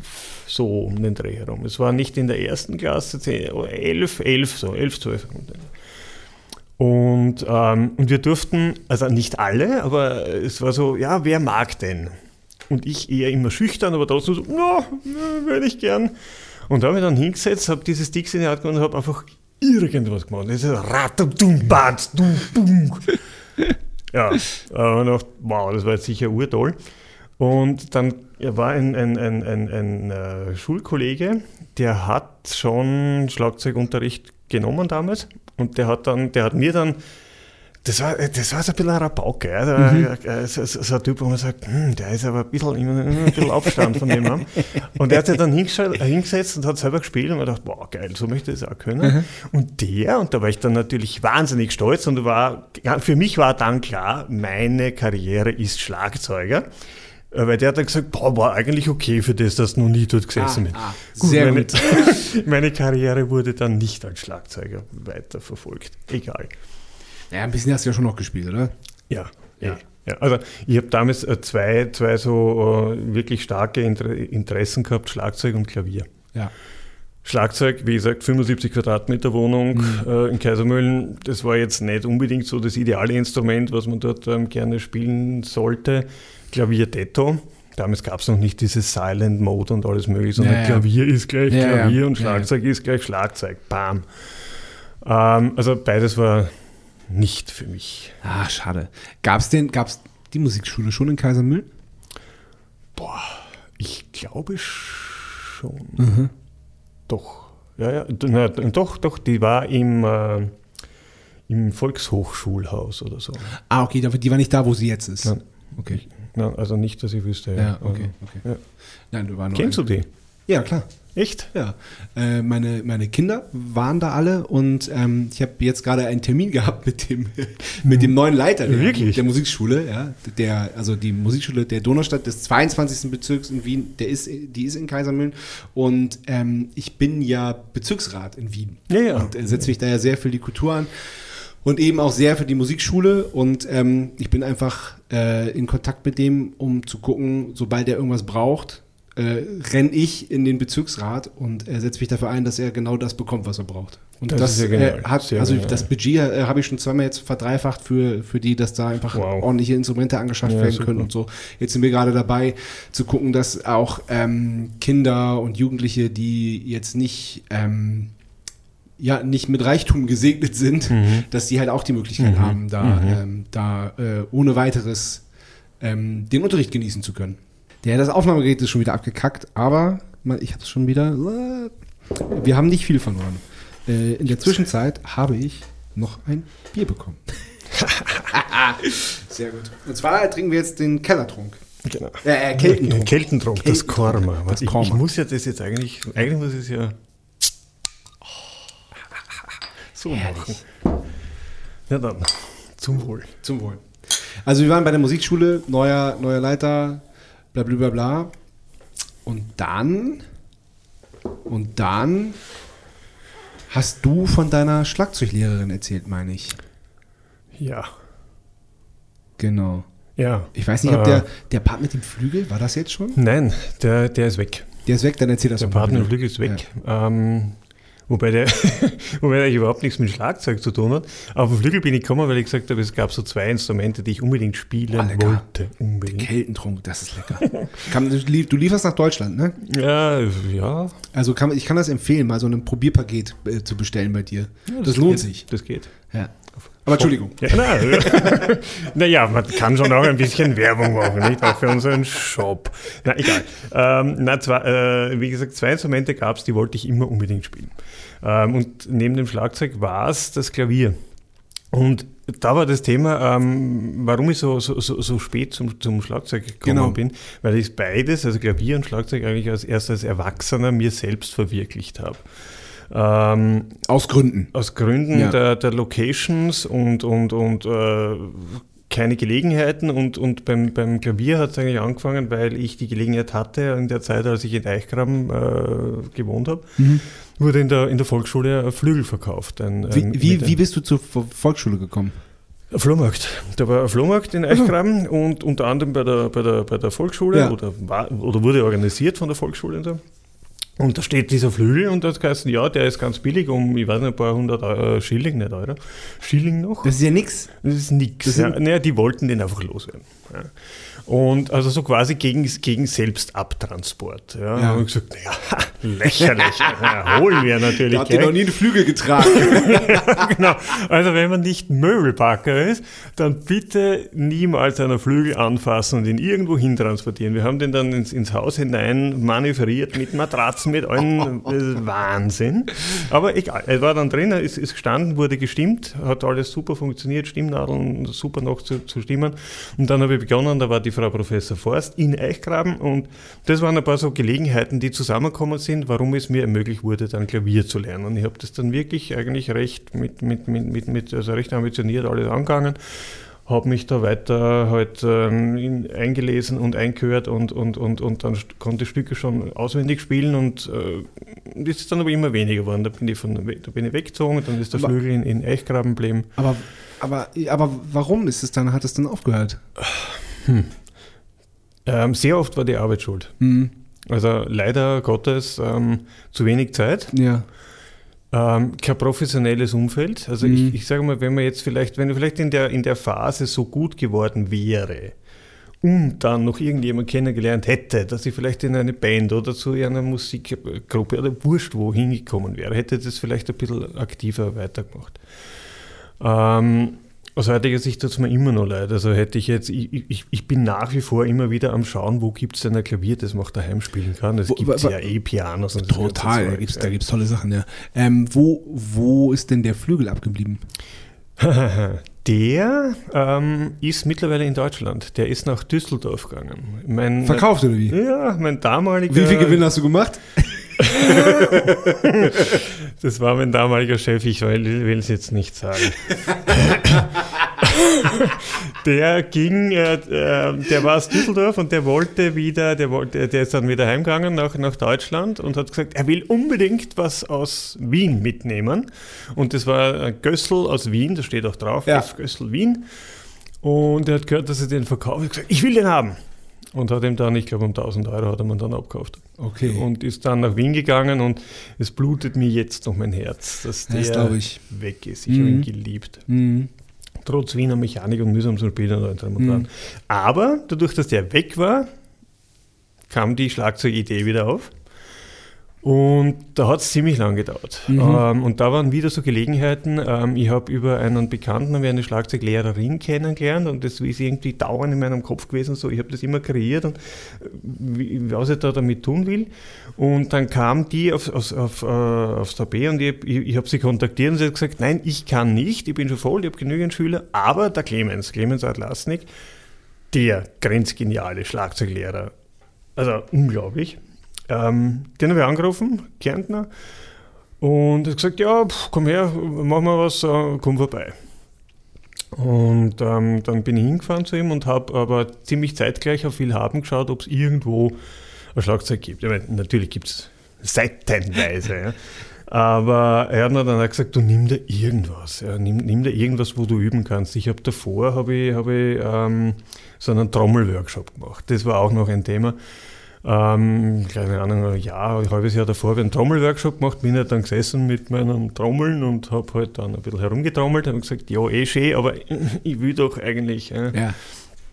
so um den Dreh herum. Es war nicht in der ersten Klasse, zehn, oh, elf, elf, so, elf, zwölf. Und, ähm, und wir durften, also nicht alle, aber es war so, ja, wer mag denn? Und ich eher immer schüchtern, aber trotzdem so, na, ja, würde ich gern. Und da habe ich dann hingesetzt, habe dieses Dix in die Hand genommen und habe einfach irgendwas gemacht. Das ist Ratum, Bad, Dum, Bum. Ja, aber gedacht, wow, das war jetzt sicher urtoll. Und dann war ein, ein, ein, ein, ein äh, Schulkollege, der hat schon Schlagzeugunterricht genommen damals und der hat dann, der hat mir dann, das war, das war so ein bisschen ein Rabauke, ja, der, äh, so, so, so ein Typ, wo man sagt, hm, der ist aber ein bisschen, immer ein bisschen Abstand von dem haben. Und der hat sich dann hingestellt- hingesetzt und hat selber gespielt und man dachte, wow, geil, so möchte ich das auch können. Und der, und da war ich dann natürlich wahnsinnig stolz und war, für mich war dann klar, meine Karriere ist Schlagzeuger. Äh, Weil der hat dann gesagt, boah, war eigentlich okay für das, dass du noch nie dort gesessen bin. ah, sehr meine, gut. <laughs> meine Karriere wurde dann nicht als Schlagzeuger weiterverfolgt. Egal. Ja, ein bisschen hast du ja schon noch gespielt, oder? Ja, Ja. ja. ja. Also ich habe damals äh, zwei, zwei so äh, wirklich starke Inter Interessen gehabt, Schlagzeug und Klavier. Ja. Schlagzeug, wie gesagt, 75 Quadratmeter Wohnung Mhm. äh, in Kaisermühlen. Das war jetzt nicht unbedingt so das ideale Instrument, was man dort ähm, gerne spielen sollte. Klavier Detto. Damals gab es noch nicht dieses Silent Mode und alles mögliche, sondern Ja, ja. Klavier ist gleich Ja. Klavier und. Schlagzeug ist gleich Schlagzeug. Bam. Ähm, also beides war nicht für mich. Ah, schade. Gab es denn, gab's die Musikschule schon in Kaisermühlen? Boah, ich glaube schon. Mhm. Doch. Ja, ja, na, doch, doch, die war im, äh, im Volkshochschulhaus oder so. Ah, okay, aber die war nicht da, wo sie jetzt ist. Nein. Okay. Na, also nicht, dass ich wüsste. Ja, okay, okay. Ja. Nein, du war nur Kennst du die? Ja, klar. Echt? Ja, äh, meine, meine Kinder waren da alle und ähm, ich habe jetzt gerade einen Termin <laughs> gehabt mit dem, mit dem neuen Leiter der, Wirklich? der Musikschule, ja, der, also die Musikschule der Donaustadt des 22. Bezirks in Wien, der ist, die ist in Kaisermühlen und ähm, ich bin ja Bezirksrat in Wien Ja, ja. und äh, setze mich da ja sehr für die Kultur an und eben auch sehr für die Musikschule und ähm, ich bin einfach äh, in Kontakt mit dem, um zu gucken, sobald er irgendwas braucht, äh, renne ich in den Bezirksrat und er setzt mich dafür ein, dass er genau das bekommt, was er braucht. Und Das das, ist ja genial. äh, hat, Sehr also genial. das Budget äh, habe ich schon zweimal jetzt verdreifacht für, für die, dass da einfach Wow. ordentliche Instrumente angeschafft Ja, werden super. können und so. Jetzt sind wir gerade dabei zu gucken, dass auch ähm, Kinder und Jugendliche, die jetzt nicht ähm, ja nicht mit Reichtum gesegnet sind, Mhm. dass die halt auch die Möglichkeit haben, da, ähm, da äh, ohne weiteres ähm, den Unterricht genießen zu können. Der das Aufnahmegerät ist schon wieder abgekackt, aber man, ich habe es schon wieder. äh, Wir haben nicht viel verloren. Äh, in der Zwischenzeit habe ich noch ein Bier bekommen. <laughs> Sehr gut. Und zwar trinken wir jetzt den Kellertrunk. Genau. Äh, äh, Keltentrunk. Keltentrunk, das. Korma. Das ich, ich Korma. muss ja das jetzt eigentlich, eigentlich muss ich es ja so machen. Ja dann, zum Wohl. Zum Wohl. Also wir waren bei der Musikschule, neuer, neuer Leiter, bla bla bla bla. Und dann, und dann hast du von deiner Schlagzeuglehrerin erzählt, meine ich. Ja. Genau. Ja. Ich weiß nicht, ob Äh, der, der Part mit dem Flügel, war das jetzt schon? Nein, der, der ist weg. Der ist weg, dann erzähl das Der mal Partner bitte. Flügel ist weg. Ähm, wobei, der, <laughs> wobei der eigentlich überhaupt nichts mit Schlagzeug zu tun hat. Auf den Flügel bin ich gekommen, weil ich gesagt habe, es gab so zwei Instrumente, die ich unbedingt spielen Ah, wollte. Unbedingt. Keltentrunk, das ist lecker. kann, du, du lieferst nach Deutschland, ne? Ja, ja. Also kann, ich kann das empfehlen, mal so ein Probierpaket äh, zu bestellen bei dir. das, lohnt geht. sich. Das geht. Ja. Aber Entschuldigung. Ja, na, <laughs> naja, man kann schon auch ein bisschen Werbung machen, nicht? Auch für unseren Shop. Na, egal. Ähm, na, zwar, äh, wie gesagt, zwei Instrumente gab es, die wollte ich immer unbedingt spielen. Ähm, und neben dem Schlagzeug war es das Klavier. Und da war das Thema, ähm, warum ich so, so, so, so spät zum, zum Schlagzeug gekommen Genau. bin, weil ich beides, also Klavier und Schlagzeug, eigentlich als erst als Erwachsener mir selbst verwirklicht habe. Ähm, Aus Gründen. aus Gründen Ja. der, der Locations und, und, und äh, keine Gelegenheiten. Und, und beim, beim Klavier hat es eigentlich angefangen, weil ich die Gelegenheit hatte, in der Zeit, als ich in Eichgraben äh, gewohnt habe, wurde in der, in der Volksschule ein Flügel verkauft. Ein, ein, Wie, wie, wie bist du zur Vo- Volksschule gekommen? Flohmarkt. Da war ein Flohmarkt in Eichgraben und unter anderem bei der, bei der, bei der Volksschule Ja. oder, war, oder wurde organisiert von der Volksschule und so. Und da steht dieser Flügel und da hat geheißen, ja, der ist ganz billig, um, ich weiß nicht, ein paar hundert äh, Schilling, nicht Euro. Schilling noch? Das ist ja nix. Das ist nichts. Das Ja. Naja, die wollten den einfach loswerden. Ja. Und also so quasi gegen, gegen Selbstabtransport. Ja. Ja. Und ich gesagt, naja, <laughs> lächerlich. ja, holen wir natürlich. Da ihr gleich. noch nie einen Flügel getragen. <laughs> genau. Also wenn man nicht Möbelpacker ist, dann bitte niemals einen Flügel anfassen und ihn irgendwo hin transportieren. Wir haben den dann ins, ins Haus hinein manövriert mit Matratzen, mit allen das ist Wahnsinn. Aber egal, er war dann drin, ist, ist gestanden, wurde gestimmt, hat alles super funktioniert, Stimmnadeln super noch zu, zu stimmen. Und dann habe ich begonnen, da war die Frau Professor Forst in Eichgraben und das waren ein paar so Gelegenheiten, die zusammengekommen sind, warum es mir ermöglicht wurde, dann Klavier zu lernen. Und ich habe das dann wirklich eigentlich recht mit, mit, mit, mit, mit also recht ambitioniert alles angegangen, habe mich da weiter halt ähm, in, eingelesen und eingehört und, und, und, und dann konnte ich Stücke schon auswendig spielen und äh, das ist dann aber immer weniger geworden. Da bin ich, von, da bin ich weggezogen, dann ist der Aber- Flügel in, in Eichgraben geblieben. aber, aber, aber warum ist es dann, hat es dann aufgehört? Ähm, sehr oft war die Arbeit schuld. Hm. Also leider Gottes ähm, zu wenig Zeit. Ja. Ähm, kein professionelles Umfeld. Also Mhm. ich, ich sage mal, wenn man jetzt vielleicht, wenn er vielleicht in der, in der Phase so gut geworden wäre und dann noch irgendjemand kennengelernt hätte, dass ich vielleicht in eine Band oder zu einer Musikgruppe oder wurscht wo hingekommen wäre, hätte das vielleicht ein bisschen aktiver weitergemacht. Ähm, aus heutiger Sicht tut es mir immer noch leid. Also hätte ich jetzt, ich, ich, ich bin nach wie vor immer wieder am Schauen, wo gibt es denn ein Klavier, das man auch daheim spielen kann. Es gibt ja eh Pianos und ganze Total, da gibt es ja. tolle Sachen, ja. Ähm, wo, wo ist denn der Flügel abgeblieben? <laughs> Der ähm, ist mittlerweile in Deutschland. Der ist nach Düsseldorf gegangen. Mein, Verkauft oder wie? Ja, mein damaliger. Wie viel Gewinn hast du gemacht? <laughs> Das war mein damaliger Chef, ich will es jetzt nicht sagen. <laughs> der ging, äh, äh, der war aus Düsseldorf und der wollte wieder, der, wollte, der ist dann wieder heimgegangen nach, nach Deutschland und hat gesagt, er will unbedingt was aus Wien mitnehmen. Und das war ein Gössel aus Wien, da steht auch drauf, Ja. Gössel Wien. Und er hat gehört, dass er den verkauft. Er hat gesagt, ich will den haben. Und hat ihm dann, ich glaube, um 1000 Euro hat er man dann abgekauft. Okay. Und ist dann nach Wien gegangen und es blutet mir jetzt noch mein Herz, dass Das der weg ist. Ich habe ihn geliebt. Mhm. Trotz Wiener Mechanik und mühsam Spielen und allem dran. Aber dadurch, dass der weg war, kam die Schlagzeugidee wieder auf. Und da hat es ziemlich lang gedauert. Ähm, und da waren wieder so Gelegenheiten. Ähm, ich habe über einen Bekannten habe eine Schlagzeuglehrerin kennengelernt und das ist irgendwie dauernd in meinem Kopf gewesen. So, ich habe das immer kreiert und äh, wie, was ich da damit tun will. Und dann kam die auf, auf, auf, äh, aufs Tapet und ich, ich, ich habe sie kontaktiert und sie hat gesagt, nein, ich kann nicht, ich bin schon voll, ich habe genügend Schüler, aber der Clemens, Clemens Atlasnik, der grenzgeniale Schlagzeuglehrer, also unglaublich. Ähm, den habe ich angerufen, Kärntner, und er hat gesagt, ja, pff, komm her, machen wir was, äh, komm vorbei. Und ähm, dann bin ich hingefahren zu ihm und habe aber ziemlich zeitgleich auf Willhaben geschaut, ob es irgendwo ein Schlagzeug gibt. Ich meine, natürlich gibt es seitenweise. ja. Aber er hat mir dann auch gesagt, du nimm dir irgendwas. Ja, nimm, nimm dir irgendwas, wo du üben kannst. Ich habe davor habe ich, hab ich, ähm, so einen Trommelworkshop gemacht. Das war auch noch ein Thema. Ähm, keine Ahnung, ein Jahr, ein halbes Jahr davor habe ich einen Trommelworkshop gemacht, bin halt dann gesessen mit meinen Trommeln und habe halt dann ein bisschen herumgetrommelt, habe gesagt, ja, eh schön, aber <laughs> ich will doch eigentlich. Äh, Ja,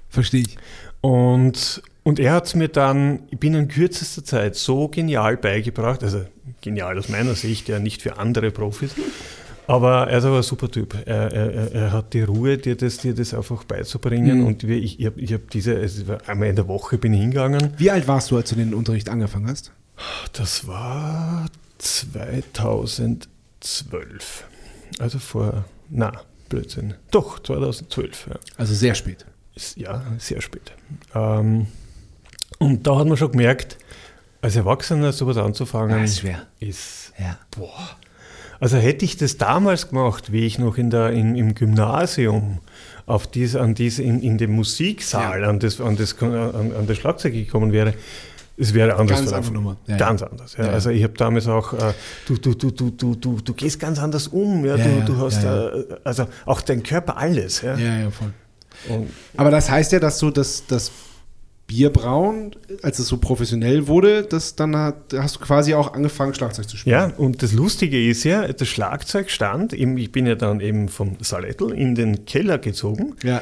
verstehe ich. und, und er hat es mir dann binnen kürzester Zeit so genial beigebracht, also genial aus meiner Sicht, ja nicht für andere Profis, aber er ist aber ein super Typ. Er, er, er- hat die Ruhe, dir das, dir das einfach beizubringen Mhm. und ich, ich habe hab diese, es war einmal in der Woche bin ich hingegangen, Wie alt warst du, als du den Unterricht angefangen hast? das war 2012, also vor, na, Blödsinn, doch, 2012, ja. Also sehr spät. Ja, sehr spät. Ähm, und da hat man schon gemerkt, als Erwachsener sowas anzufangen, Ah, ist schwer. ist, Ja. boah. Also hätte ich das damals gemacht, wie ich noch in der, in, im Gymnasium auf dies, an dies, in, in dem Musiksaal Ja. an, das, an, das, an, an das Schlagzeug gekommen wäre, es wäre anders Ganz verlaufen. andere. Ja, ganz anders. Ja. Ja. Also ich habe damals auch, äh, du, du, du, du, du, du, du gehst ganz anders um. Ja. Ja, du, ja, du hast, ja, Äh, also auch dein Körper, alles. Ja. Ja, ja, voll. Und Aber das heißt ja, dass du das, das Bierbrauen, als es so professionell wurde, das dann hat, hast du quasi auch angefangen, Schlagzeug zu spielen. Ja, und das Lustige ist ja, das Schlagzeug stand, eben, ich bin ja dann eben vom Salettel in den Keller gezogen Ja.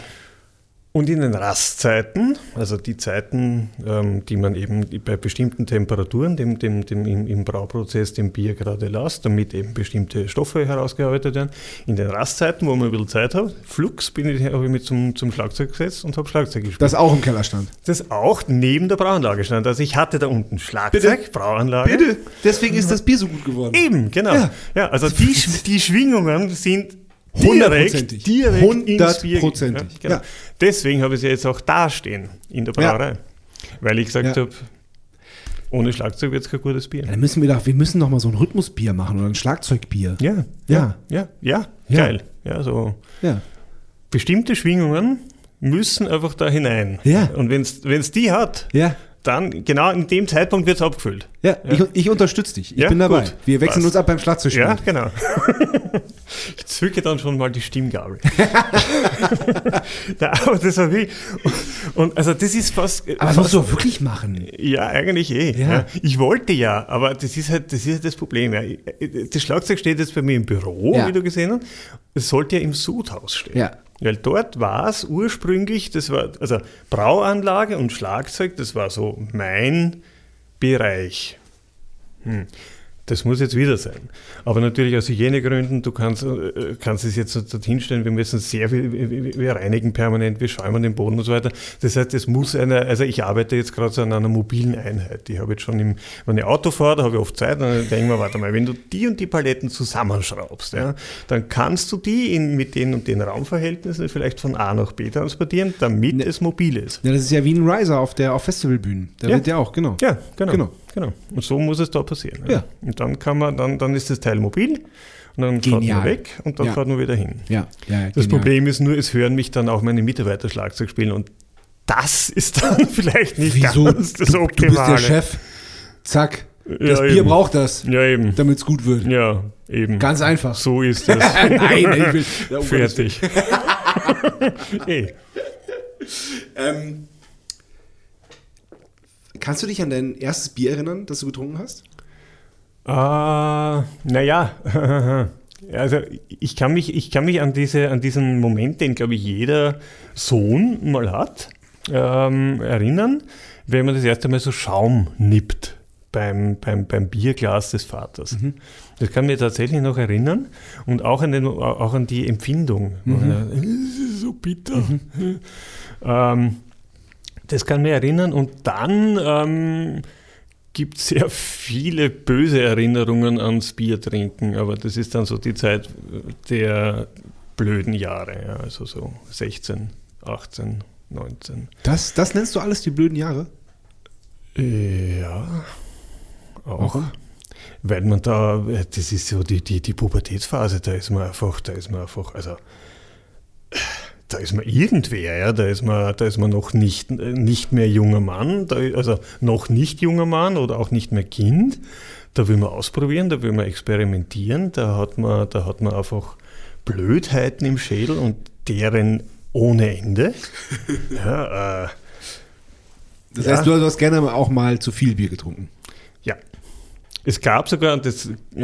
Und in den Rastzeiten, also die Zeiten, ähm, die man eben bei bestimmten Temperaturen dem, dem, dem im, im Brauprozess dem Bier gerade lässt, damit eben bestimmte Stoffe herausgearbeitet werden, in den Rastzeiten, wo man ein bisschen Zeit hat, flugs bin ich, habe ich mit zum, zum Schlagzeug gesetzt und habe Schlagzeug gespielt. Das auch im Keller stand. Das auch neben der Brauanlage stand. Also ich hatte da unten Schlagzeug, Bitte? Brauanlage. Bitte, deswegen ist das Bier so gut geworden. Eben, genau. Ja. Ja, also die, Sch- die Schwingungen sind. Direkt, direkt. Hundertprozentig. Ja, genau. Ja. Deswegen habe ich sie jetzt auch da stehen in der Ja. Brauerei. Weil ich gesagt Ja. habe, ohne Schlagzeug wird es kein gutes Bier. Ja, dann müssen wir doch, wir müssen noch mal so ein Rhythmusbier machen oder ein Schlagzeugbier. Ja, Ja. ja, ja, ja, Ja. geil. Ja, so Ja. bestimmte Schwingungen müssen einfach da hinein. Ja. Und wenn es die hat, Ja. Dann genau in dem Zeitpunkt wird es abgefüllt. Ja, Ich, ich unterstütze dich. Ich Ja, bin dabei. gut. Wir wechseln Passt. uns ab beim Schlagzeugspielen. Ja, genau. <laughs> Ich zücke dann schon mal die Stimmgabel. <laughs> Na, aber das war wie. Und also das ist fast. Aber fast, musst du auch wirklich machen. Ja, eigentlich eh. Ja. Ja. Ich wollte ja, aber das ist halt das, ist halt das Problem. Ja. Das Schlagzeug steht jetzt bei mir im Büro, Ja. wie du gesehen hast. Es sollte ja im Sudhaus stehen. Ja. Weil dort war es ursprünglich, das war, also Brauanlage und Schlagzeug, das war so mein Bereich. Hm. Das muss jetzt wieder sein. Aber natürlich aus Hygienegründen, du kannst, äh, kannst es jetzt dort hinstellen, wir müssen sehr viel, wir, reinigen permanent, wir schäumen den Boden und so weiter. Das heißt, es muss eine, also ich arbeite jetzt gerade so an einer mobilen Einheit. Ich habe jetzt schon, im, wenn ich Auto fahre, da habe ich oft Zeit, dann denke ich mir, warte mal, wenn du die und die Paletten zusammenschraubst, ja, dann kannst du die in, mit den und den Raumverhältnissen vielleicht von A nach B transportieren, damit Ne. es mobil ist. Ja, das ist ja wie ein Riser auf, der, auf Festivalbühnen. Da Ja. wird ja auch, genau. Ja, genau. Genau. Genau. Und so muss es da passieren. Ja. Und dann kann man, dann, dann ist das Teil mobil und dann fährt Genial. man weg und dann Ja. fährt man wieder hin. Ja, ja, ja, Das genial. Problem ist nur, es hören mich dann auch meine Mitarbeiter Schlagzeug spielen und das ist dann <laughs> vielleicht nicht Wieso? ganz das du, du Optimale. bist der Chef. Zack. Das Ja, Bier eben. braucht das, Ja, damit es gut wird. Ja, eben. Ganz einfach. so ist <laughs> es. Nein, ich will. <laughs> Ja, Willen. Fertig. Ey. Ähm, kannst du dich an dein erstes Bier erinnern, das du getrunken hast? Ah, naja, <laughs> also ich kann mich, ich kann mich an, diese, an diesen Moment, den glaube ich jeder Sohn mal hat, ähm, erinnern, wenn man das erste Mal so Schaum nippt beim, beim, beim Bierglas des Vaters. Das kann mir tatsächlich noch erinnern und auch an, den, auch an die Empfindung. Es ist so bitter. Ähm, das kann mir erinnern und dann ähm, gibt sehr viele böse Erinnerungen ans Bier trinken, aber das ist dann so die Zeit der blöden Jahre, ja, also so 16, 18, 19. Das, das nennst du alles die blöden Jahre? Ja, auch. Warum? Weil man da, das ist so die, die, die Pubertätsphase, da ist man einfach, da ist man einfach, also da ist man irgendwer, ja, da ist man, da ist man noch nicht, nicht mehr junger Mann, da, also noch nicht junger Mann oder auch nicht mehr Kind. Da will man ausprobieren, da will man experimentieren, da hat man, da hat man einfach Blödheiten im Schädel und deren ohne Ende. <laughs> Ja, äh, Das Ja. heißt, du hast gerne auch mal zu viel Bier getrunken. Es gab sogar, und das äh,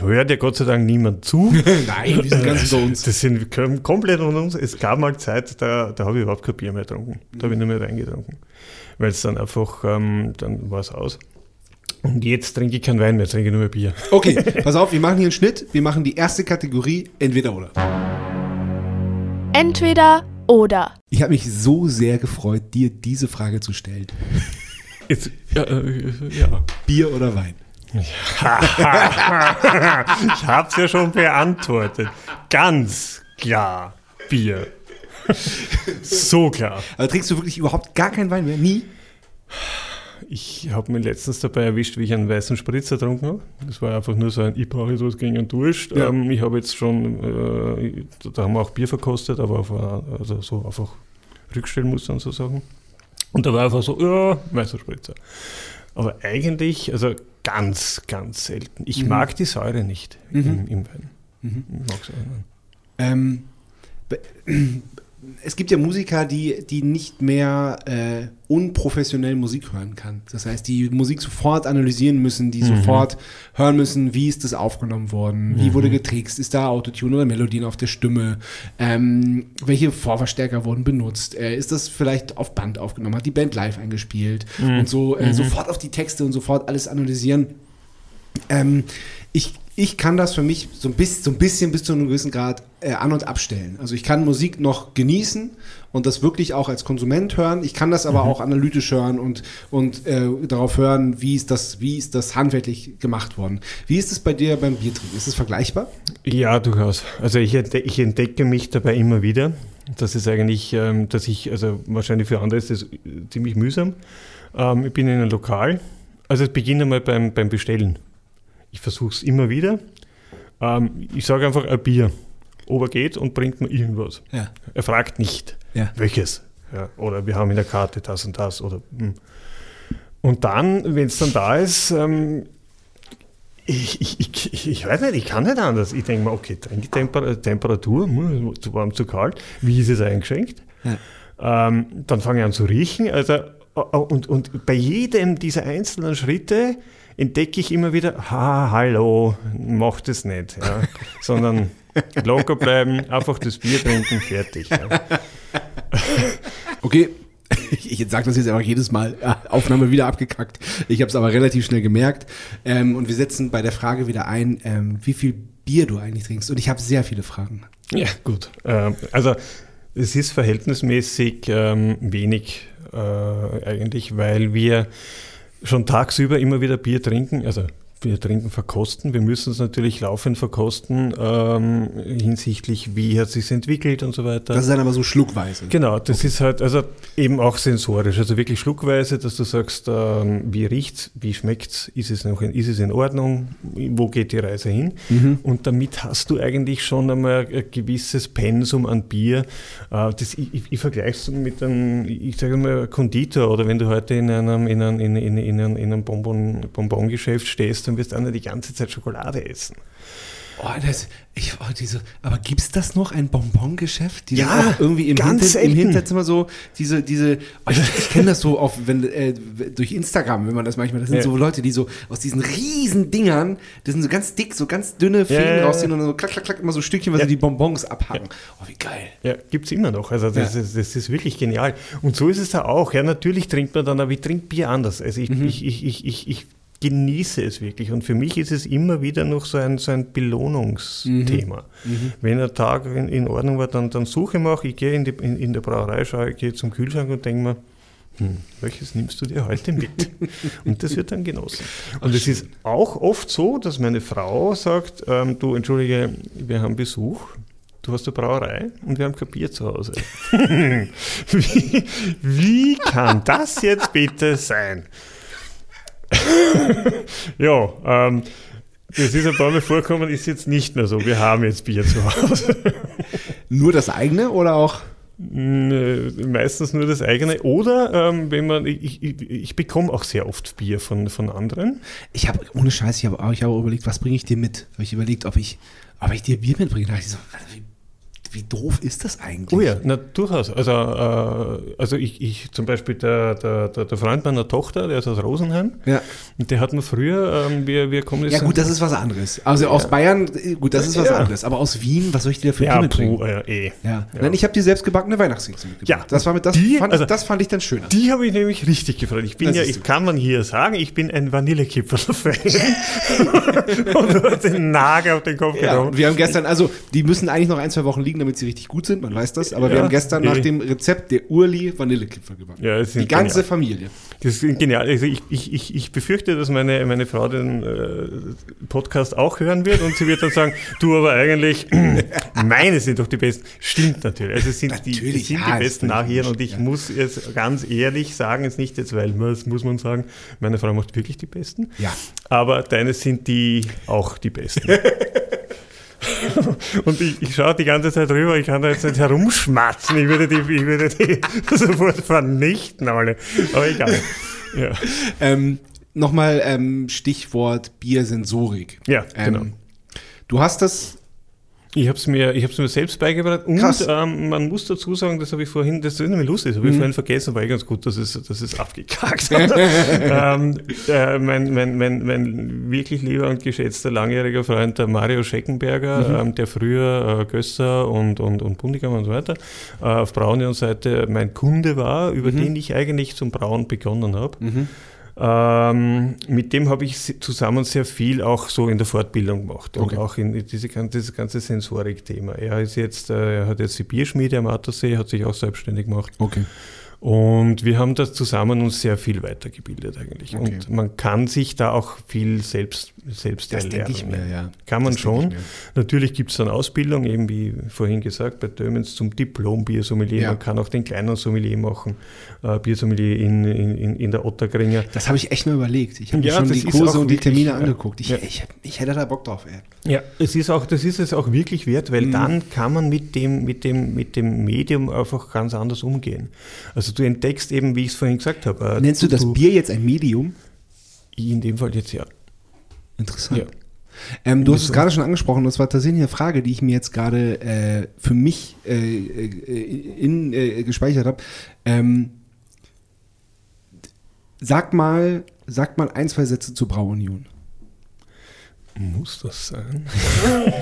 hört ja Gott sei Dank niemand zu. <laughs> Nein, die sind ganz unter uns. Das sind kom- komplett unter uns. Es gab mal Zeit, da, da habe ich überhaupt kein Bier mehr getrunken. Da habe ich nur mehr reingetrunken. Weil es dann einfach, ähm, dann war es aus. Und jetzt trinke ich keinen Wein mehr, jetzt trinke ich nur mehr Bier. Okay, <laughs> pass auf, wir machen hier einen Schnitt. Wir machen die erste Kategorie entweder oder. Entweder oder. Ich habe mich so sehr gefreut, dir diese Frage zu stellen. Jetzt, ja, äh, ja. Bier oder Wein? <laughs> Ich habe es ja schon beantwortet. Ganz klar Bier. So klar. Aber trinkst du wirklich überhaupt gar keinen Wein mehr? Nie? Ich habe mir letztens dabei erwischt, wie ich einen weißen Spritzer getrunken habe. Das war einfach nur so ein, ich brauche jetzt was gegen einen Durst. Ja. Ähm, ich habe jetzt schon, äh, da haben wir auch Bier verkostet, aber auf, äh, also so einfach Rückstellmuster und so Sachen. Und da war einfach so, ja, weißer Spritzer. Aber eigentlich, also ganz, ganz selten. Ich Mhm. mag die Säure nicht Mhm. im, im Wein. Mhm. Ich mag Säure nicht. Ähm, <clears throat> es gibt ja Musiker, die, die nicht mehr äh, unprofessionell Musik hören kann. Das heißt, die Musik sofort analysieren müssen, die sofort hören müssen, wie ist das aufgenommen worden, wie wurde getrickst, ist da Autotune oder Melodien auf der Stimme, ähm, welche Vorverstärker wurden benutzt, äh, ist das vielleicht auf Band aufgenommen, hat die Band live eingespielt und so äh, sofort auf die Texte und sofort alles analysieren. Ähm, ich, ich kann das für mich so ein bisschen, so ein bisschen bis zu einem gewissen Grad äh, an- und abstellen. Also ich kann Musik noch genießen und das wirklich auch als Konsument hören. Ich kann das aber auch analytisch hören und, und äh, darauf hören, wie ist, das, wie ist das handwerklich gemacht worden. Wie ist es bei dir beim Biertrinken? Ist es vergleichbar? Ja, durchaus. Also ich, ich entdecke mich dabei immer wieder. Das ist eigentlich, ähm, dass ich, also wahrscheinlich für andere ist das äh, ziemlich mühsam. Ähm, ich bin in einem Lokal. Also ich beginne mal beim, beim Bestellen. Ich versuche es immer wieder. Ähm, ich sage einfach ein Bier. Ob er geht und bringt mir irgendwas. Ja. Er fragt nicht, Ja. welches. Ja, oder wir haben in der Karte das und das. Oder, hm. Und dann, wenn es dann da ist, ähm, Ich, ich, ich, ich weiß nicht, ich kann nicht anders. Ich denke mir, okay, Trinktemperatur, Temperatur, hm, zu warm, zu kalt, wie ist es eingeschenkt? Ja. Ähm, dann fange ich an zu riechen. Also, und, und bei jedem dieser einzelnen Schritte entdecke ich immer wieder, ha, hallo, mach das nicht. Ja. <laughs> Sondern locker bleiben, einfach das Bier trinken, fertig. Ja. Okay, <laughs> ich sage das jetzt einfach jedes Mal, Aufnahme wieder abgekackt. Ich habe es aber relativ schnell gemerkt. Ähm, und wir setzen bei der Frage wieder ein, ähm, wie viel Bier du eigentlich trinkst. Und ich habe sehr viele Fragen. Ja, gut. Ähm, also es ist verhältnismäßig ähm, wenig äh, eigentlich, weil wir schon tagsüber immer wieder Bier trinken. Also wir trinken verkosten. Wir müssen es natürlich laufend verkosten ähm, hinsichtlich, wie hat es sich entwickelt und so weiter. Das ist dann aber so schluckweise. Genau, das okay. ist halt also eben auch sensorisch, also wirklich schluckweise, dass du sagst, ähm, wie riecht's, wie schmeckt's, ist es noch in, ist es in Ordnung, wo geht die Reise hin? Mhm. Und damit hast du eigentlich schon einmal ein gewisses Pensum an Bier. Äh, das, ich, ich, ich vergleiche es mit einem, ich sage mal, Konditor oder wenn du heute in einem, in einem, in, in, in einem, in einem Bonbon, Bonbongeschäft stehst und wirst auch nicht die ganze Zeit Schokolade essen. Oh, das, ich, oh, diese, aber gibt es das noch, ein Bonbongeschäft? Die ja, irgendwie im, Hinter, im Hinterzimmer so, diese, diese, oh, ich, ich kenne das so auf, wenn, äh, durch Instagram, wenn man das manchmal, das sind ja. so Leute, die so aus diesen riesen Dingern, das sind so ganz dick, so ganz dünne Fäden ja, rausziehen und dann so klack, klack, klack, immer so Stückchen, was ja. die Bonbons abhacken. Oh, wie geil. Ja, gibt es immer noch. Also das, ist, das ist wirklich genial. Und so ist es da auch. Ja, natürlich trinkt man dann, aber ich trinke Bier anders. Also ich, mhm. ich, ich, ich, ich, ich genieße es wirklich. Und für mich ist es immer wieder noch so ein, so ein Belohnungsthema. Mhm. Mhm. Wenn ein Tag in, in, Ordnung war, dann, dann suche ich ich gehe in, die, in, in der Brauerei, schaue, ich gehe zum Kühlschrank und denke mir, hm, welches nimmst du dir heute mit? <laughs> Und das wird dann genossen. Und es ist auch oft so, dass meine Frau sagt, ähm, du entschuldige, wir haben Besuch, du hast eine Brauerei und wir haben kein Bier zu Hause. <laughs> <laughs> wie, wie kann das jetzt bitte sein? <laughs> ja, ähm, das ist ein paar Mal vorkommen, ist jetzt nicht mehr so. Wir haben jetzt Bier zu Hause. <laughs> Nur das eigene oder auch? Meistens nur das eigene. Oder ähm, wenn man, ich, ich, ich, bekomme auch sehr oft Bier von, von anderen. Ich habe, ohne Scheiß, ich habe auch, hab auch überlegt, was bringe ich dir mit? Habe ich überlegt, ob ich, ob ich dir Bier mitbringe. Da dachte ich so, wie wie doof ist das eigentlich? Oh ja, na, durchaus. Also, äh, also ich, ich zum Beispiel, der, der, der Freund meiner Tochter, der ist aus Rosenheim, ja. und der hat mir früher, ähm, wir, wir kommen Ja gut, das ist was anderes. Also ja. aus Bayern, gut, das ist was ja. anderes. Aber aus Wien, was soll ich dir dafür ja, mitbringen? Ja, eh. Ja. Nein, ich habe dir selbst gebackene Weihnachtskekse mitgebracht. Ja, das, war mit, das, die, fand, also, das fand ich dann schöner. Die habe ich nämlich richtig gefreut. Ich bin das ja, ich, kann man hier sagen, ich bin ein Vanillekipferl-Fan. <laughs> und du hast den Nagel auf den Kopf ja, genommen. Wir haben gestern, also die müssen eigentlich noch ein, zwei Wochen liegen, damit sie richtig gut sind man weiß das, aber ja, wir haben gestern nach dem Rezept der Urli Vanillekipferl gebacken. Ja, Die ganze genial. Familie. Das ist genial. Also ich, ich, ich, befürchte, dass meine, meine Frau den äh, Podcast auch hören wird und sie wird dann sagen, <laughs> du aber eigentlich, <clears throat> meine sind doch die besten. Stimmt natürlich. Also es sind natürlich, die, sind ja, die besten nach ihr und ich ja. muss jetzt ganz ehrlich sagen, jetzt nicht jetzt, weil das muss man sagen, meine Frau macht wirklich die besten. Ja. Aber deine sind die auch die besten. <laughs> <laughs> Und ich, ich schaue die ganze Zeit rüber, ich kann da jetzt nicht herumschmatzen, ich würde die, ich würde die <laughs> sofort vernichten alle. Aber egal. Ja. Ähm, Nochmal ähm, Stichwort Biersensorik. Ja, genau. Ähm, du hast das ich habe es mir, mir selbst beigebracht und ähm, man muss dazu sagen, das habe ich vorhin, das ist nämlich lustig, das habe ich mhm. vorhin vergessen, war eh ganz gut, dass es, dass es abgekackt <laughs> ähm, äh, mein, mein, mein, mein wirklich lieber und geschätzter langjähriger Freund, der Mario Scheckenberger, mhm. ähm, der früher äh, Gösser und, und, und Bundigam und so weiter äh, auf Braunion-Seite mein Kunde war, über mhm. den ich eigentlich zum Brauen begonnen habe. Ähm, mit dem habe ich zusammen sehr viel auch so in der Fortbildung gemacht okay. und auch in diese, dieses ganze Sensorik-Thema. Er ist jetzt, äh, er hat jetzt die Bierschmiede am Attersee, hat sich auch selbstständig gemacht. Okay. Und wir haben da zusammen uns sehr viel weitergebildet eigentlich. Okay. Und man kann sich da auch viel selbst, selbst das erlernen. Ich mir, ja. Kann man das schon. Natürlich gibt es dann Ausbildung, eben wie vorhin gesagt, bei Dömens zum Diplom-Biersommelier. Ja. Man kann auch den kleinen Sommelier machen, äh, Biersommelier in, in, in der Ottergringer. Das habe ich echt mal überlegt. Ich habe ja, mir schon die Kurse und die Termine ja. angeguckt. Ich, ich, ich, hätte da Bock drauf. Ey. Ja, es ist auch, das ist es auch wirklich wert, weil mhm. dann kann man mit dem, mit, dem, mit dem Medium einfach ganz anders umgehen. Also also du entdeckst eben, wie ich es vorhin gesagt habe. Nennst du das Bier jetzt ein Medium? In dem Fall jetzt ja. Interessant. Ja. Ähm, du hast es gerade schon angesprochen, das war tatsächlich eine Frage, die ich mir jetzt gerade äh, für mich äh, äh, in, äh, gespeichert habe. Ähm, sag mal, sag mal ein, zwei Sätze zur Brauunion. Muss das sein?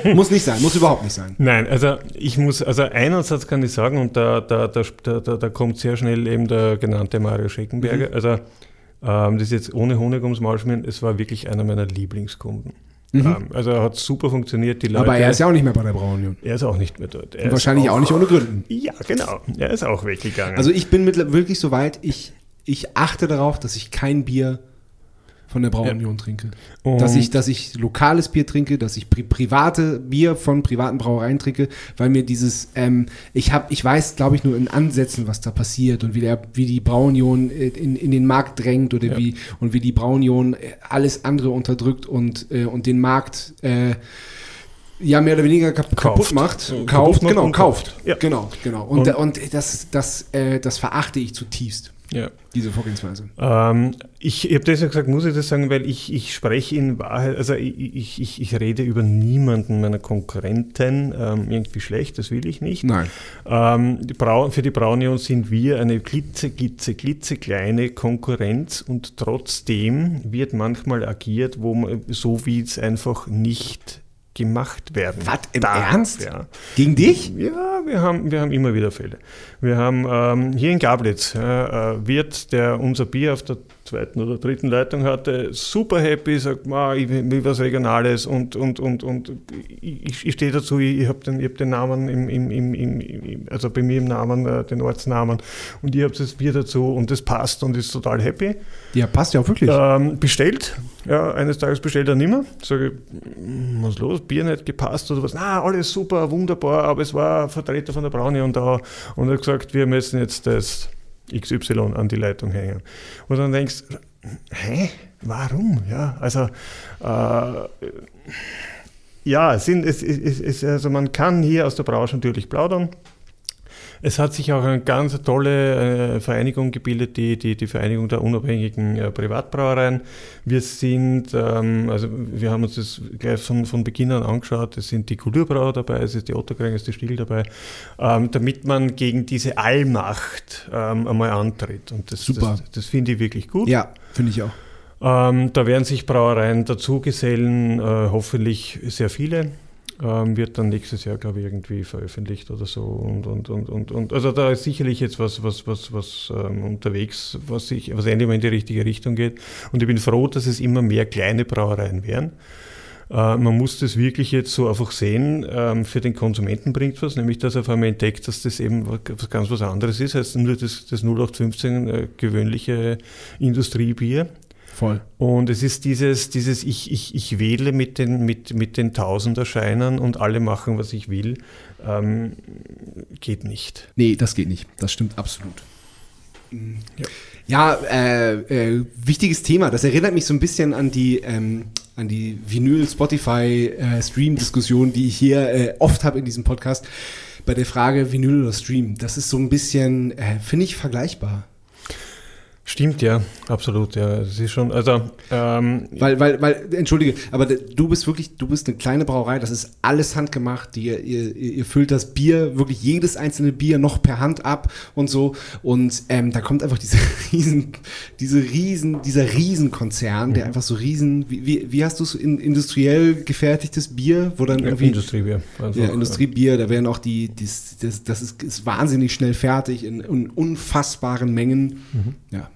<laughs> muss nicht sein, muss überhaupt nicht sein. Nein, also ich muss, also einen Satz kann ich sagen und da, da, da, da, da, kommt sehr schnell eben der genannte Mario Scheckenberger. Mhm. Also ähm, das ist jetzt ohne Honig ums Maul schmieren, es war wirklich einer meiner Lieblingskunden. Mhm. Ähm, also er hat super funktioniert, die Leute. Aber er ist ja auch nicht mehr bei der Brauunion. er ist auch nicht mehr dort. Er Und wahrscheinlich auch nicht ohne Gründen. Ja, genau. Er ist auch weggegangen. Also ich bin wirklich so weit, ich, ich achte darauf, dass ich kein Bier von der Brauunion trinke. Und- Dass ich, dass ich lokales Bier trinke, dass ich pri private Bier von privaten Brauereien trinke, weil mir dieses, ähm, ich habe, ich weiß, glaube ich, nur in Ansätzen, was da passiert und wie der, wie die Braunion äh, in, in den Markt drängt oder Ja. wie und wie die Braunion äh, alles andere unterdrückt und, äh, und den Markt äh, ja mehr oder weniger kap kaputt Kauft. macht, kauft, kaputt macht genau, und kauft, kauft. Ja. genau, genau. Und, Und- und, das, das, äh, das verachte ich zutiefst, ja. diese Vorgehensweise. Ähm, ich habe deshalb gesagt, muss ich das sagen, weil ich, ich spreche in Wahrheit, also ich, ich, ich, rede über niemanden meiner Konkurrenten ähm, irgendwie schlecht, das will ich nicht. Nein. Ähm, die Brau für die Braunion sind wir eine glitze, glitze, glitze kleine Konkurrenz und trotzdem wird manchmal agiert, wo man, so wie es einfach nicht gemacht werden. Was, im darf, Ernst? Ja. Gegen dich? Ja, wir haben, wir haben immer wieder Fälle. Wir haben ähm, hier in Gablitz äh, wird der unser Bier auf der zweiten oder dritten Leitung hatte, super happy, sagt, "Ma, ich will was Regionales und, und, und, und ich, ich stehe dazu, ich, ich habe den, ich hab den Namen, im, im, im, im, also bei mir im Namen, äh, den Ortsnamen und ihr habt das Bier dazu und das passt und ist total happy. Ja, passt ja auch wirklich. Ähm, bestellt, ja, eines Tages bestellt er nimmer. Sage ich, "Mm, was los? Bier nicht gepasst oder was? Na, alles super, wunderbar, aber es war ein Vertreter von der Braunion da und er hat gesagt, wir müssen jetzt das XY an die Leitung hängen. Und dann denkst hä? Warum? Ja, also, äh, ja, sind, es, es, es, also man kann hier aus der Branche natürlich plaudern. Es hat sich auch eine ganz tolle äh, Vereinigung gebildet, die, die, die Vereinigung der unabhängigen äh, Privatbrauereien. Wir sind, ähm, also wir haben uns das gleich von, von Beginn an angeschaut, es sind die Kulturbrauer dabei, es ist die Otterkring, es ist die Stiel dabei, ähm, damit man gegen diese Allmacht ähm, einmal antritt. Und das, Super. das, das finde ich wirklich gut. ja, finde ich auch. Ähm, da werden sich Brauereien dazugesellen, äh, hoffentlich sehr viele. Ähm, wird dann nächstes Jahr, glaube ich, irgendwie veröffentlicht oder so. Und, und, und, und, und also da ist sicherlich jetzt was, was, was, was ähm, unterwegs, was, sich, was endlich mal in die richtige Richtung geht. Und ich bin froh, dass es immer mehr kleine Brauereien werden. Äh, man muss das wirklich jetzt so einfach sehen, ähm, für den Konsumenten bringt was, nämlich dass er auf einmal entdeckt, dass das eben was ganz was anderes ist, als nur das, das 0815 äh, gewöhnliche Industriebier. Voll. Und es ist dieses, dieses ich, ich, ich wähle mit den, mit, mit den Tausenderscheinern und alle machen, was ich will, ähm, geht nicht. Nee, das geht nicht. Das stimmt absolut. Ja. Ja, äh, äh, wichtiges Thema. Das erinnert mich so ein bisschen an die, ähm, an die Vinyl-Spotify-Stream-Diskussion, die ich hier äh, oft habe in diesem Podcast. Bei der Frage Vinyl oder Stream. Das ist so ein bisschen, äh, finde ich, vergleichbar. Stimmt, ja, absolut, ja. Es ist schon, also, ähm, Weil, weil, weil, entschuldige, aber du bist wirklich, du bist eine kleine Brauerei, das ist alles handgemacht. Ihr, ihr, ihr füllt das Bier, wirklich jedes einzelne Bier noch per Hand ab und so. Und ähm, da kommt einfach diese <laughs> riesen, diese riesen, dieser Riesenkonzern, der einfach so riesen, wie, wie, wie hast du es in, industriell gefertigtes Bier, wo dann irgendwie. Industriebier. einfach, Ja, Industriebier, da werden auch die, das, das, das ist, ist wahnsinnig schnell fertig in, in unfassbaren Mengen. Ja.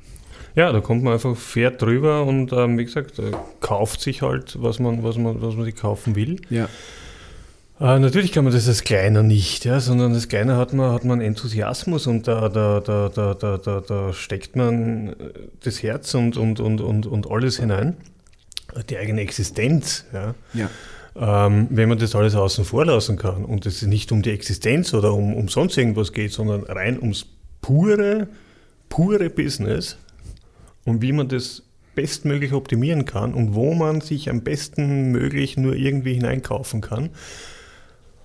Ja, da kommt man einfach fair drüber und ähm, wie gesagt, äh, kauft sich halt, was man, was man, was man sich kaufen will. Ja. Äh, natürlich kann man das als Kleiner nicht, ja, sondern als Kleiner hat man, hat man Enthusiasmus und da, da, da, da, da, da, da steckt man äh, das Herz und, und, und, und, und alles hinein. Die eigene Existenz, ja. Ja. Ähm, wenn man das alles außen vor lassen kann und es nicht um die Existenz oder um, um sonst irgendwas geht, sondern rein ums pure, pure Business und wie man das bestmöglich optimieren kann und wo man sich am besten möglich nur irgendwie hineinkaufen kann,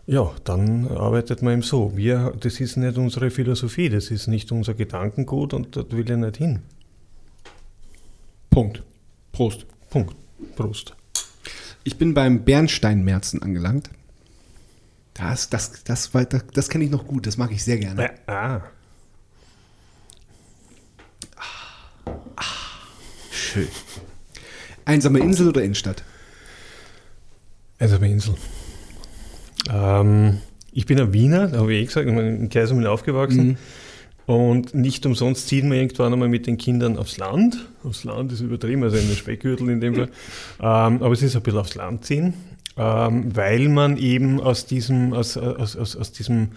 ja, dann arbeitet man eben so. Wir, das ist nicht unsere Philosophie, das ist nicht unser Gedankengut und dort will ich nicht hin. Punkt. Prost. Punkt. Prost. Ich bin beim Bernsteinmerzen angelangt. Das, das, das, das, das, das kenne ich noch gut, das mag ich sehr gerne. Ah. Schön. Einsame Insel oder Innenstadt? Einsame Insel. Ähm, ich bin ein Wiener, da habe ich eh gesagt, ich bin in Kaisermühl aufgewachsen. Und nicht umsonst ziehen wir irgendwann einmal mit den Kindern aufs Land. Aufs Land ist übertrieben, also in den Speckgürtel in dem Fall. Ähm, aber es ist ein bisschen aufs Land ziehen, ähm, weil man eben aus diesem, aus, aus, aus, aus diesem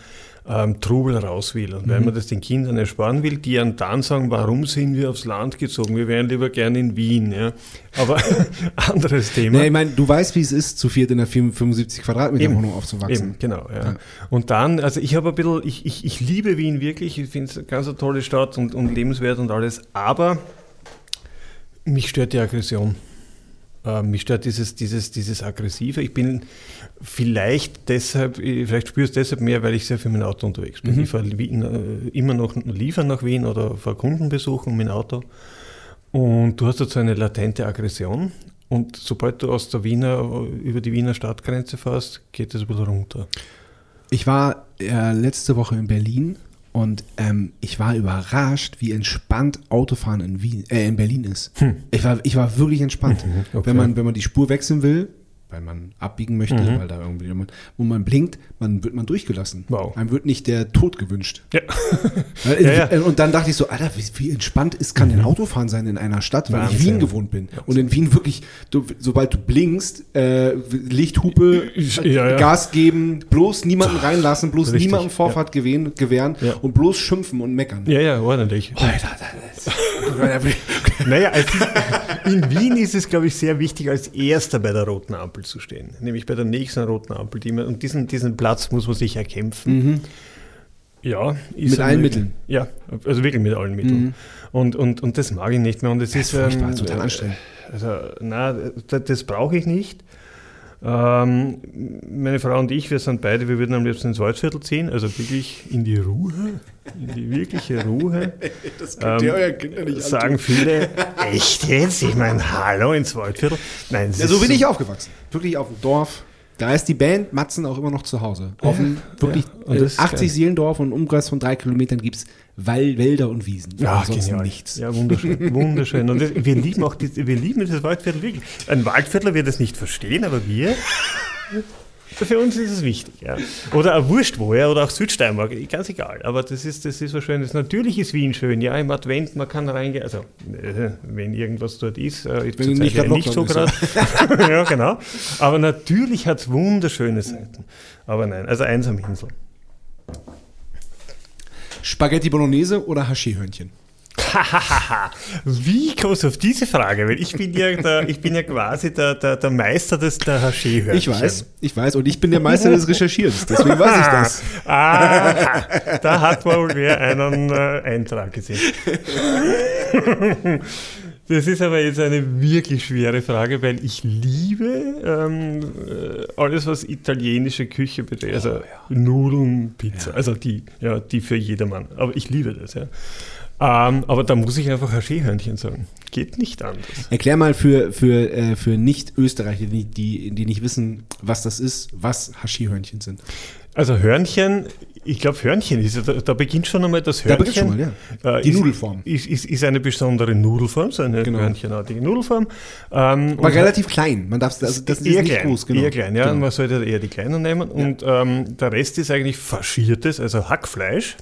ähm, Trubel raus will. Und weil man das den Kindern ersparen will, die dann sagen, warum sind wir aufs Land gezogen? Wir wären lieber gerne in Wien. Ja? Aber <laughs> anderes Thema. Nee, ich meine, du weißt, wie es ist, zu viert in einer 75 Quadratmeter Eben. Wohnung aufzuwachsen. Eben, genau, ja. Und dann, also ich habe ein bisschen, ich, ich, ich liebe Wien wirklich, ich finde es eine ganz tolle Stadt und, und lebenswert und alles, aber mich stört die Aggression. Äh, mich stört dieses, dieses, dieses Aggressive. Ich bin vielleicht deshalb, äh, vielleicht spüre ich es deshalb mehr, weil ich sehr viel mit dem Auto unterwegs bin. Ich fahre Wien, äh, immer noch liefern nach Wien oder fahre Kundenbesuchen mit dem Auto. Und du hast dazu eine latente Aggression. Und sobald du aus der Wiener, über die Wiener Stadtgrenze fährst, geht es ein bisschen runter. Ich war äh, letzte Woche in Berlin und ähm, ich war überrascht, wie entspannt Autofahren in, Wien, äh, in Berlin ist. Ich, war, ich war wirklich entspannt. Hm. okay. wenn, man, wenn man die Spur wechseln will, weil man abbiegen möchte, Mhm. weil da irgendwie jemand, wo man blinkt, man wird man durchgelassen. Wow. Einem wird nicht der Tod gewünscht. Ja. Weil, <laughs> Ja, ja. äh, Und dann dachte ich so, Alter, wie, wie entspannt ist, kann denn Autofahren sein in einer Stadt, weil ich Wahnsinn. Wien gewohnt bin. Und in Wien wirklich, du, sobald du blinkst, äh, Lichthupe, <laughs> Ja, ja. Gas geben, bloß niemanden reinlassen, bloß Richtig, niemandem Vorfahrt gewähren, gewähren Ja. und bloß schimpfen und meckern. Ja, ja, ordentlich. Alter, das ist, <laughs> Naja, ist, in Wien ist es, glaube ich, sehr wichtig, als Erster bei der roten Ampel zu stehen. Nämlich bei der nächsten roten Ampel. Die man, und diesen, diesen Platz muss man sich erkämpfen. Ja, ist Mit allen Mitteln. Ja, also wirklich mit allen Mitteln. Und, und, und das mag ich nicht mehr. Und es ist, furchtbar, ähm, total anstrengend. Also, na, das, das brauche ich nicht. Ähm, meine Frau und ich, wir sind beide, wir würden am liebsten ins Waldviertel ziehen, also wirklich in die Ruhe, in die wirkliche Ruhe. <laughs> Das könnt ihr euren Kindern nicht Sagen viele, echt jetzt? Ich meine, hallo ins Waldviertel? Nein, Ja, so bin ich aufgewachsen. Wirklich auf dem Dorf. Da ist die Band Matzen auch immer noch zu Hause. Auf dem wirklich ja. Und äh, das ist 80 geil. Seelendorf und im Umkreis von drei Kilometern gibt es Wälder und Wiesen. Ja, genial. nichts. Ja, wunderschön. wunderschön. Und das, wir lieben auch die, wir lieben das Waldviertel wirklich. Ein Waldviertler wird es nicht verstehen, aber wir, für uns ist es wichtig. Ja. Oder ein Wurst woher oder auch Südsteiermark, ganz egal. Aber das ist, das ist was Schönes. Natürlich ist Wien schön, ja, im Advent, man kann reingehen. Also, äh, wenn irgendwas dort ist, äh, ist Wenn zurzeit nicht ja nicht so gerade. <laughs> ja, genau. Aber natürlich hat es wunderschöne Seiten. Aber nein, also einsam Insel. Spaghetti Bolognese oder Haschihörnchen? <laughs> Wie kommst du auf diese Frage? Weil ich bin ja, der, ich bin ja quasi der, der, der Meister des der haché Ich weiß, ich weiß. Und ich bin der Meister des Recherchierens. Deswegen weiß ich das. <laughs> Ah, da hat wohl wer einen äh, Eintrag gesehen. <laughs> Das ist aber jetzt eine wirklich schwere Frage, weil ich liebe ähm, äh, alles, was italienische Küche betrifft. Also Nudeln, Pizza, also die, ja, die für jedermann. Aber ich liebe das, ja. Ähm, aber da muss ich einfach Haché-Hörnchen sagen. Geht nicht anders. Erklär mal für, für, äh, für Nicht-Österreicher, die, die, die nicht wissen, was das ist, was Haschihörnchen sind. Also Hörnchen, ich glaube Hörnchen ist, ja- da, da beginnt schon einmal das Da Hörnchen. beginnt schon mal, ja. Äh, Die ist, Nudelform. Ist, ist, ist eine besondere Nudelform, so eine Genau. hörnchenartige Nudelform. Ähm, Aber und relativ klein. Man darf also das ist eher klein, groß, genau. Eher klein, ja. Genau. Man sollte eher die kleinen nehmen. Und ähm, der Rest ist eigentlich faschiertes, also Hackfleisch.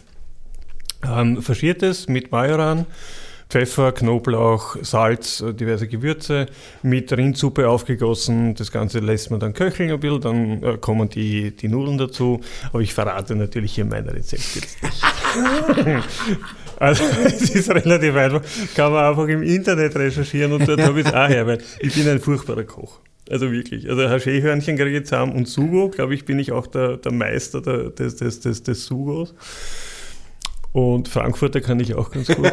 Ähm, faschiertes mit Majoran, Pfeffer, Knoblauch, Salz, äh, diverse Gewürze, mit Rindsuppe aufgegossen. Das Ganze lässt man dann köcheln ein bisschen, dann äh, kommen die, die Nudeln dazu. Aber ich verrate natürlich hier mein Rezept jetzt <laughs> nicht. Also es ist relativ einfach, kann man einfach im Internet recherchieren und dort habe ich es auch her, weil ich bin ein furchtbarer Koch. Also wirklich. Also Haché-Hörnchen kriege ich zusammen und Sugo, glaube ich, bin ich auch der, der Meister der, des, des, des, des Sugos. Und Frankfurter kann ich auch ganz gut. <laughs>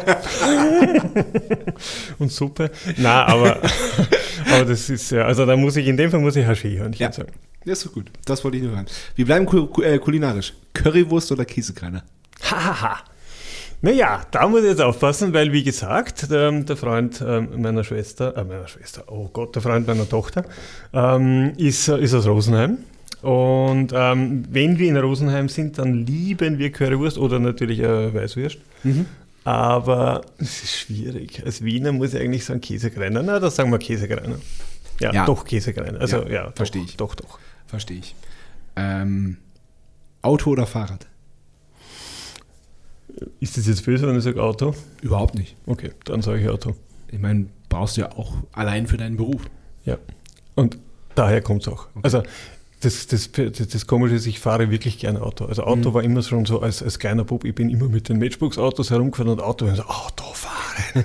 und Suppe. Na, aber, aber das ist ja, also da muss ich, in dem Fall muss ich Haché-Hörnchen Ja. sagen. Ja, ist doch gut. Das wollte ich nur hören. Wir bleiben ku ku äh, kulinarisch. Currywurst oder Käsekreiner? Hahaha. Naja, da muss ich jetzt aufpassen, weil wie gesagt, der, der Freund ähm, meiner Schwester, äh, meiner Schwester, oh Gott, der Freund meiner Tochter, ähm, ist, ist aus Rosenheim. Und ähm, wenn wir in Rosenheim sind, dann lieben wir Currywurst oder natürlich äh, Weißwurst. Mhm. Aber es ist schwierig. Als Wiener muss ich eigentlich sagen Käsekreiner. Na, das sagen wir Käsekreiner. Ja, Ja. doch Käsekreiner. Also Ja, ja, verstehe ich. Doch, doch. Verstehe ich. Ähm, Auto oder Fahrrad? Ist das jetzt böse, wenn ich sage Auto? Überhaupt nicht. Okay, dann sage ich Auto. Ich meine, brauchst du ja auch allein für deinen Beruf. Ja. Und daher kommt es auch. Also das, das, das, Komische ist, ich fahre wirklich gerne Auto. Also Auto Mhm. war immer schon so als, als kleiner Bub, ich bin immer mit den Matchbox-Autos herumgefahren und Auto, und so, Auto fahren. <laughs>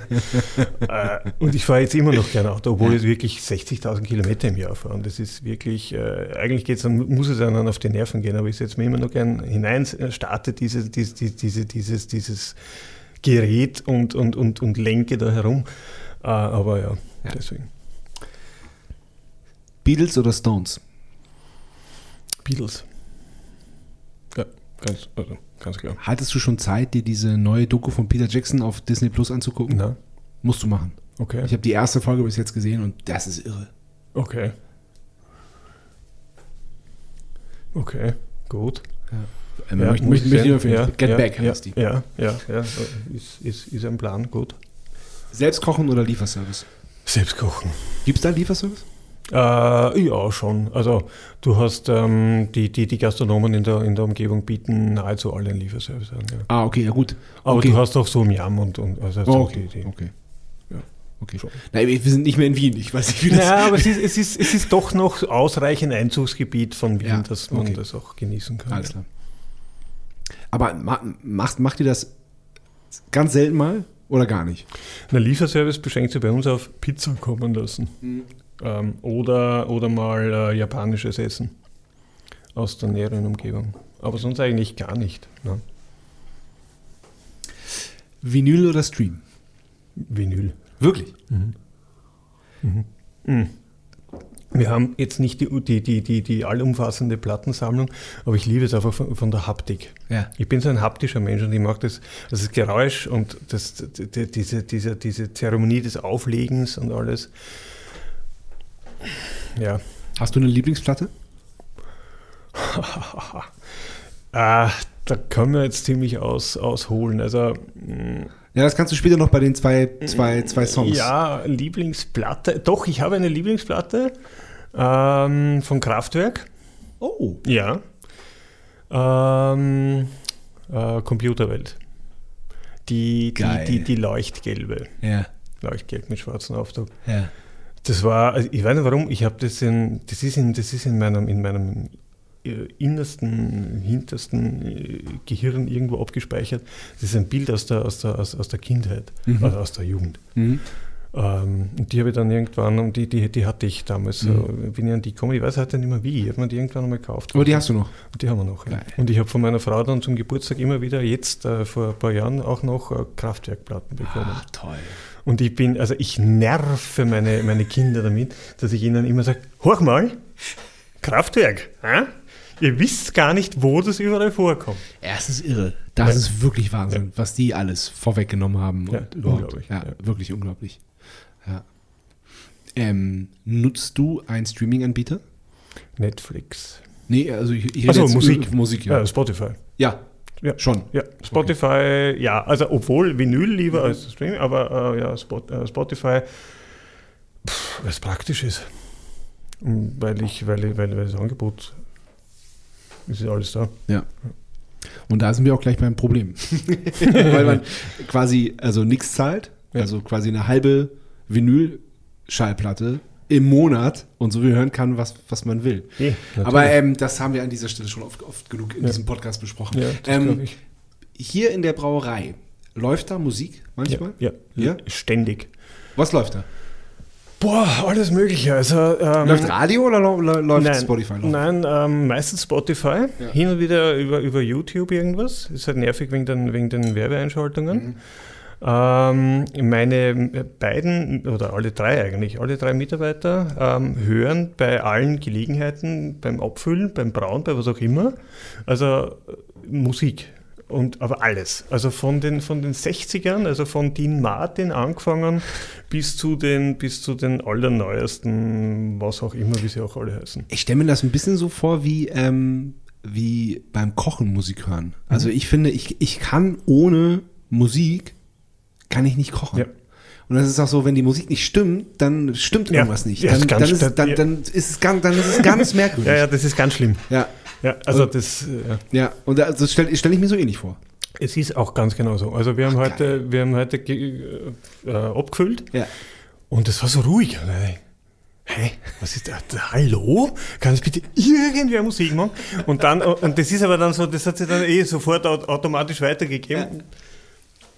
äh, und ich fahre jetzt immer noch gerne Auto, obwohl ich wirklich 60.000 Kilometer im Jahr fahre. Und das ist wirklich, äh, eigentlich geht's dann, muss es dann auf die Nerven gehen, aber ich setze mir immer noch gern hinein, äh, starte diese, diese, diese, dieses, dieses Gerät und, und, und, und lenke da herum. Äh, aber ja, Ja. deswegen. Beatles oder Stones? Beatles. Ja, ganz, also, ganz klar. Hattest du schon Zeit, dir diese neue Doku von Peter Jackson auf Disney Plus anzugucken? Na, Musst du machen. okay. Ich habe die erste Folge bis jetzt gesehen und das ist irre. Okay. Okay, gut. Ähm, Ja, möchte, möchte, möchte ich ja, Get ja, Back ja, heißt die. Ja, ja, ja. Ist, ist, ist ein Plan, gut. Selbst kochen oder Lieferservice? Selbst kochen. Gibt es da Lieferservice? Äh, ja, schon. Also du hast ähm, die, die, die Gastronomen in der, in der Umgebung bieten nahezu alle einen Lieferservice an. Ja. Ah, okay, ja gut. Aber okay. du hast auch so Miam und, und also so Oh, okay, die, die. okay. Ja. okay. Schon. Nein, wir sind nicht mehr in Wien. Ich weiß nicht, wie das Ja, aber es ist, es, ist, es ist doch noch ausreichend Einzugsgebiet von Wien, Ja, dass man okay. das auch genießen kann. Alles klar. Aber ma macht, macht ihr das ganz selten mal oder gar nicht? Der Lieferservice beschränkt sich bei uns auf Pizza kommen lassen. Ähm, oder, oder mal äh, japanisches Essen aus der näheren Umgebung. Aber sonst eigentlich gar nicht. Ne? Vinyl oder Stream? Vinyl. Wirklich? Wir haben jetzt nicht die, die, die, die, die allumfassende Plattensammlung, aber ich liebe es einfach von, von der Haptik. Ja. Ich bin so ein haptischer Mensch und ich mag das, also das Geräusch und das, die, diese, diese, diese Zeremonie des Auflegens und alles. Ja, Hast du eine Lieblingsplatte? <laughs> Ah, da können wir jetzt ziemlich aus, ausholen. Also, mh, Ja, das kannst du später noch bei den zwei, zwei, zwei Songs. ja, Lieblingsplatte. Doch, ich habe eine Lieblingsplatte ähm, von Kraftwerk. Oh. Ja. Ähm, äh, Computerwelt. Die, die, die, die Leuchtgelbe. Ja. Leuchtgelb mit schwarzem Aufdruck. Ja. Das war, also ich weiß nicht warum, ich habe das in, das ist in, das ist in meinem, in meinem äh, innersten, hintersten äh, Gehirn irgendwo abgespeichert. Das ist ein Bild aus der, aus der, aus, aus der Kindheit, Mhm. also aus der Jugend. Mhm. Ähm, und die habe ich dann irgendwann, und die, die, die hatte ich damals, Mhm. so, bin ich an die gekommen, ich weiß heute nicht mehr wie, ich habe mir die irgendwann einmal gekauft. Aber die hast du noch. Und die haben wir noch. Ja. Und ich habe von meiner Frau dann zum Geburtstag immer wieder, jetzt äh, vor ein paar Jahren, auch noch äh, Kraftwerkplatten bekommen. Ah, toll. Und ich bin, also ich nerve meine, meine Kinder damit, dass ich ihnen immer sage, hoch mal, Kraftwerk, hä? ihr wisst gar nicht, wo das überall vorkommt. Ja, ist irre. Das Ja. ist wirklich Wahnsinn, was die alles vorweggenommen haben. Ja, unglaublich, Ja, ja. wirklich unglaublich. Ja. Ähm, nutzt du einen Streaming-Anbieter? Netflix. Nee, also ich, ich Ach so, Musik. Musik, ja. Äh, Spotify. ja. Ja. schon. Ja, Spotify, ja, also obwohl Vinyl lieber als Streaming, aber äh, ja, Spot, äh, Spotify, weil es praktisch ist. Und Weil ich, weil, ich, weil, weil das Angebot ist ja alles da. Ja. Und da sind wir auch gleich beim Problem. <laughs> Weil man quasi also nichts zahlt, Ja. also quasi eine halbe Vinyl-Schallplatte im Monat und so viel hören kann, was, was man will. Eh, Aber ähm, das haben wir an dieser Stelle schon oft, oft genug in Ja. diesem Podcast besprochen. ja, das ähm, ich. Hier in der Brauerei läuft da Musik manchmal? Ja, ja, Ja? ständig. Was läuft da? Boah, alles Mögliche. Also, ähm, läuft Radio oder läuft nein, Spotify noch? Nein, ähm, meistens Spotify. Ja. Hin und wieder über, über YouTube irgendwas. Ist halt nervig wegen den, wegen den Werbeeinschaltungen. Mhm. Ähm, meine beiden, oder alle drei eigentlich, alle drei Mitarbeiter ähm, hören bei allen Gelegenheiten, beim Abfüllen, beim Brauen, bei was auch immer, also äh, Musik. Und aber alles. Also von den, von den 60ern, also von Dean Martin angefangen bis zu den, bis zu den allerneuesten, was auch immer, wie sie auch alle heißen. Ich stelle mir das ein bisschen so vor wie, ähm, wie beim Kochen Musik hören. Also ich finde, ich, ich kann ohne Musik, kann ich nicht kochen. Ja. Und das ist auch so, wenn die Musik nicht stimmt, dann stimmt Ja. irgendwas nicht. Ja, Dann, ist dann, ist, dann, ja. dann, ist es ganz, dann ist es ganz merkwürdig. <laughs> Ja, ja, das ist ganz schlimm. ja. Ja, also Und- das, äh, ja. Ja, und das stelle stell ich mir so ähnlich vor. es ist auch ganz genau so. Also wir haben heute, wir haben heute ge- äh, abgefüllt Ja. und es war so ruhig. Hä, was ist das? Hallo? Kann es bitte irgendwer Musik machen? Und dann, und das ist aber dann so, das hat sich dann eh sofort au- automatisch weitergegeben.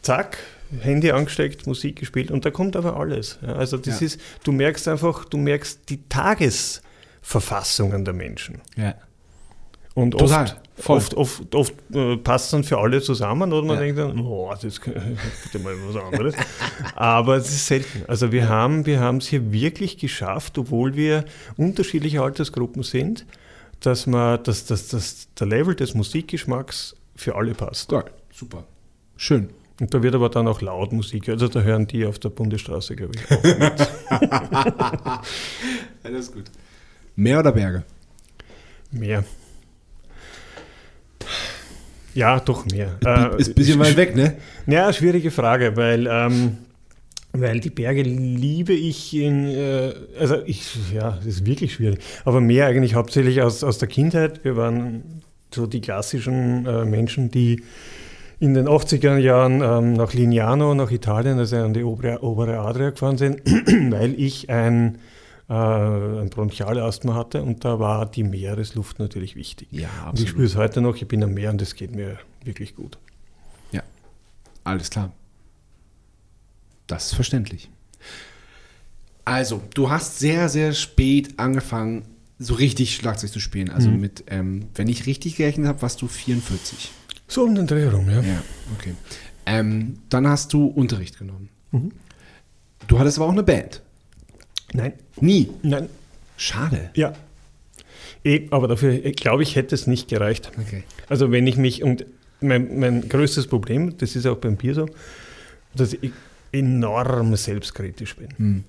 Zack, Handy angesteckt, Musik gespielt und da kommt aber alles. Ja, also das Ja. ist, du merkst einfach, du merkst die Tagesverfassungen der Menschen. Ja. Und Total, oft, voll. oft, oft, oft äh, passt es dann für alle zusammen oder man Ja. denkt dann, oh, das ist <laughs> bitte mal was anderes. Aber es ist selten. Also wir haben wir haben es hier wirklich geschafft, obwohl wir unterschiedliche Altersgruppen sind, dass man, dass, dass, dass der Level des Musikgeschmacks für alle passt. Geil. Super. Schön. Und da wird aber dann auch laut Musik, also da hören die auf der Bundesstraße, glaube ich, auch mit. <laughs> Alles gut. Meer oder Berge? mehr. Ja, doch mehr. Ist ein bisschen weit weg, ne? Ja, schwierige Frage, weil, ähm, weil die Berge liebe ich in, äh, also ich, ja, das ist wirklich schwierig, aber mehr eigentlich hauptsächlich aus, aus der Kindheit. Wir waren so die klassischen äh, Menschen, die in den 80er Jahren ähm, nach Lignano, nach Italien, also an die obere, obere Adria gefahren sind, <clears throat> weil ich ein, äh, ein Bronchialasthma hatte und da war die Meeresluft natürlich wichtig. Ja, Und ich spüre es heute noch, ich bin am Meer und es geht mir wirklich gut. Ja, alles klar. Das ist verständlich. Also, du hast sehr, sehr spät angefangen, so richtig Schlagzeug zu spielen. Also mit, ähm, wenn ich richtig gerechnet habe, warst du 44. So um den Dreh rum, ja. Ja, okay. Ähm, dann hast du Unterricht genommen. Mhm. Du hattest aber auch eine Band. Nein, Nie. nein, Schade. ja. Eh, aber dafür, ich glaube ich, hätte es nicht gereicht. Okay. Also wenn ich mich, und mein, mein größtes Problem, das ist auch beim Bier so, dass ich enorm selbstkritisch bin. Hm.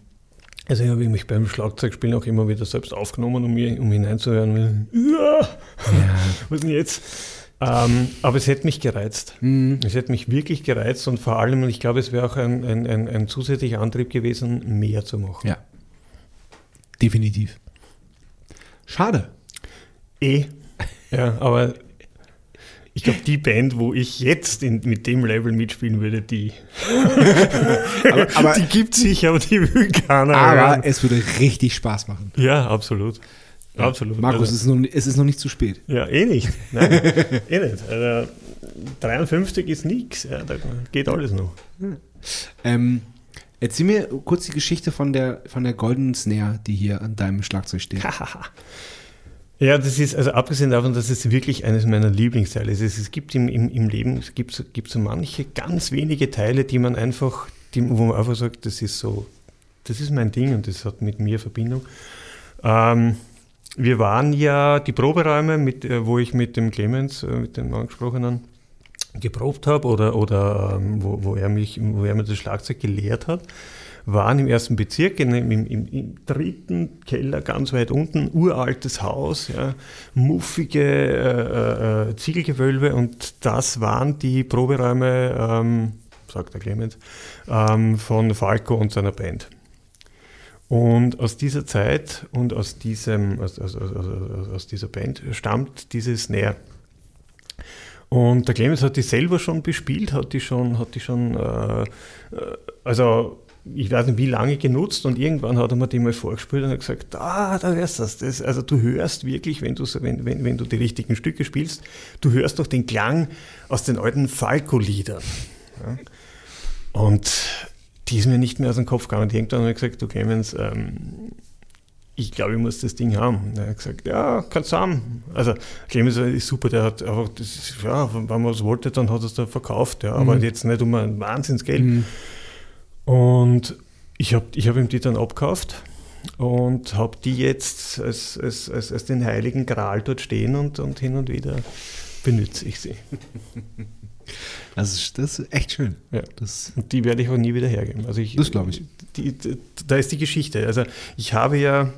Also ich habe mich beim Schlagzeugspielen auch immer wieder selbst aufgenommen, um, mir, um hineinzuhören, ja, Ja. <laughs> was denn jetzt? Ähm, aber es hätte mich gereizt. Hm. Es hätte mich wirklich gereizt und vor allem, und ich glaube, es wäre auch ein, ein, ein, ein zusätzlicher Antrieb gewesen, mehr zu machen. Ja. Definitiv. Schade. Eh. <laughs> Ja, aber ich glaube, die Band, wo ich jetzt in, mit dem Level mitspielen würde, die, <laughs> Aber, aber, die gibt sich, aber die will keiner aber hören. es würde richtig Spaß machen. Ja, absolut. Absolut. Markus, also, es, ist noch, es ist noch nicht zu spät. ja, eh nicht. Nein, <laughs> eh nicht. Also, 53 ist nichts. Ja, da geht alles noch. Ähm, erzähl mir kurz die Geschichte von der, von der goldenen Snare, die hier an deinem Schlagzeug steht. <laughs> Ja, das ist, also abgesehen davon, dass es wirklich eines meiner Lieblingsteile ist. Es, gibt im, im, im Leben, es gibt, gibt so manche ganz wenige Teile, die man einfach, die, wo man einfach sagt, das ist so, das ist mein Ding und das hat mit mir Verbindung. Ähm, wir waren ja die Proberäume, mit, äh, wo ich mit dem Clemens, äh, mit dem angesprochenen, geprobt habe oder, oder ähm, wo, wo, er mich, wo er mir das Schlagzeug gelehrt hat, waren im ersten Bezirk, in, im, im, im dritten Keller ganz weit unten, uraltes Haus, ja, muffige äh, äh, Ziegelgewölbe und das waren die Proberäume, ähm, sagt der Clemens, ähm, von Falco und seiner Band. Und aus dieser Zeit und aus, diesem, aus, aus, aus, aus dieser Band stammt diese Snare. Und der Clemens hat die selber schon bespielt, hat die schon, hat die schon äh, äh, also ich weiß nicht wie lange genutzt und irgendwann hat er mir die mal vorgespielt und hat gesagt, ah, da hörst du das. Also du hörst wirklich, wenn wenn, wenn, wenn du die richtigen Stücke spielst, du hörst doch den Klang aus den alten Falco-Liedern. Ja. Und die ist mir nicht mehr aus dem Kopf gegangen. Und irgendwann habe ich gesagt, du Clemens, ähm, ich glaube, ich muss das Ding haben. Er hat gesagt, ja, kannst du haben. Also Clemens ist super, der hat einfach, das ja, wenn man was wollte, dann hat er es da verkauft. Ja, aber jetzt nicht um ein Wahnsinnsgeld. Mhm. Und ich habe ich hab ihm die dann abgekauft und habe die jetzt als, als, als, als den heiligen Gral dort stehen und, und hin und wieder benütze ich sie. <laughs> Das ist, das ist echt schön. Ja. Das, Und die werde ich auch nie wieder hergeben. Also ich, Das glaub ich. Die, die, da ist die Geschichte. Also ich habe ja,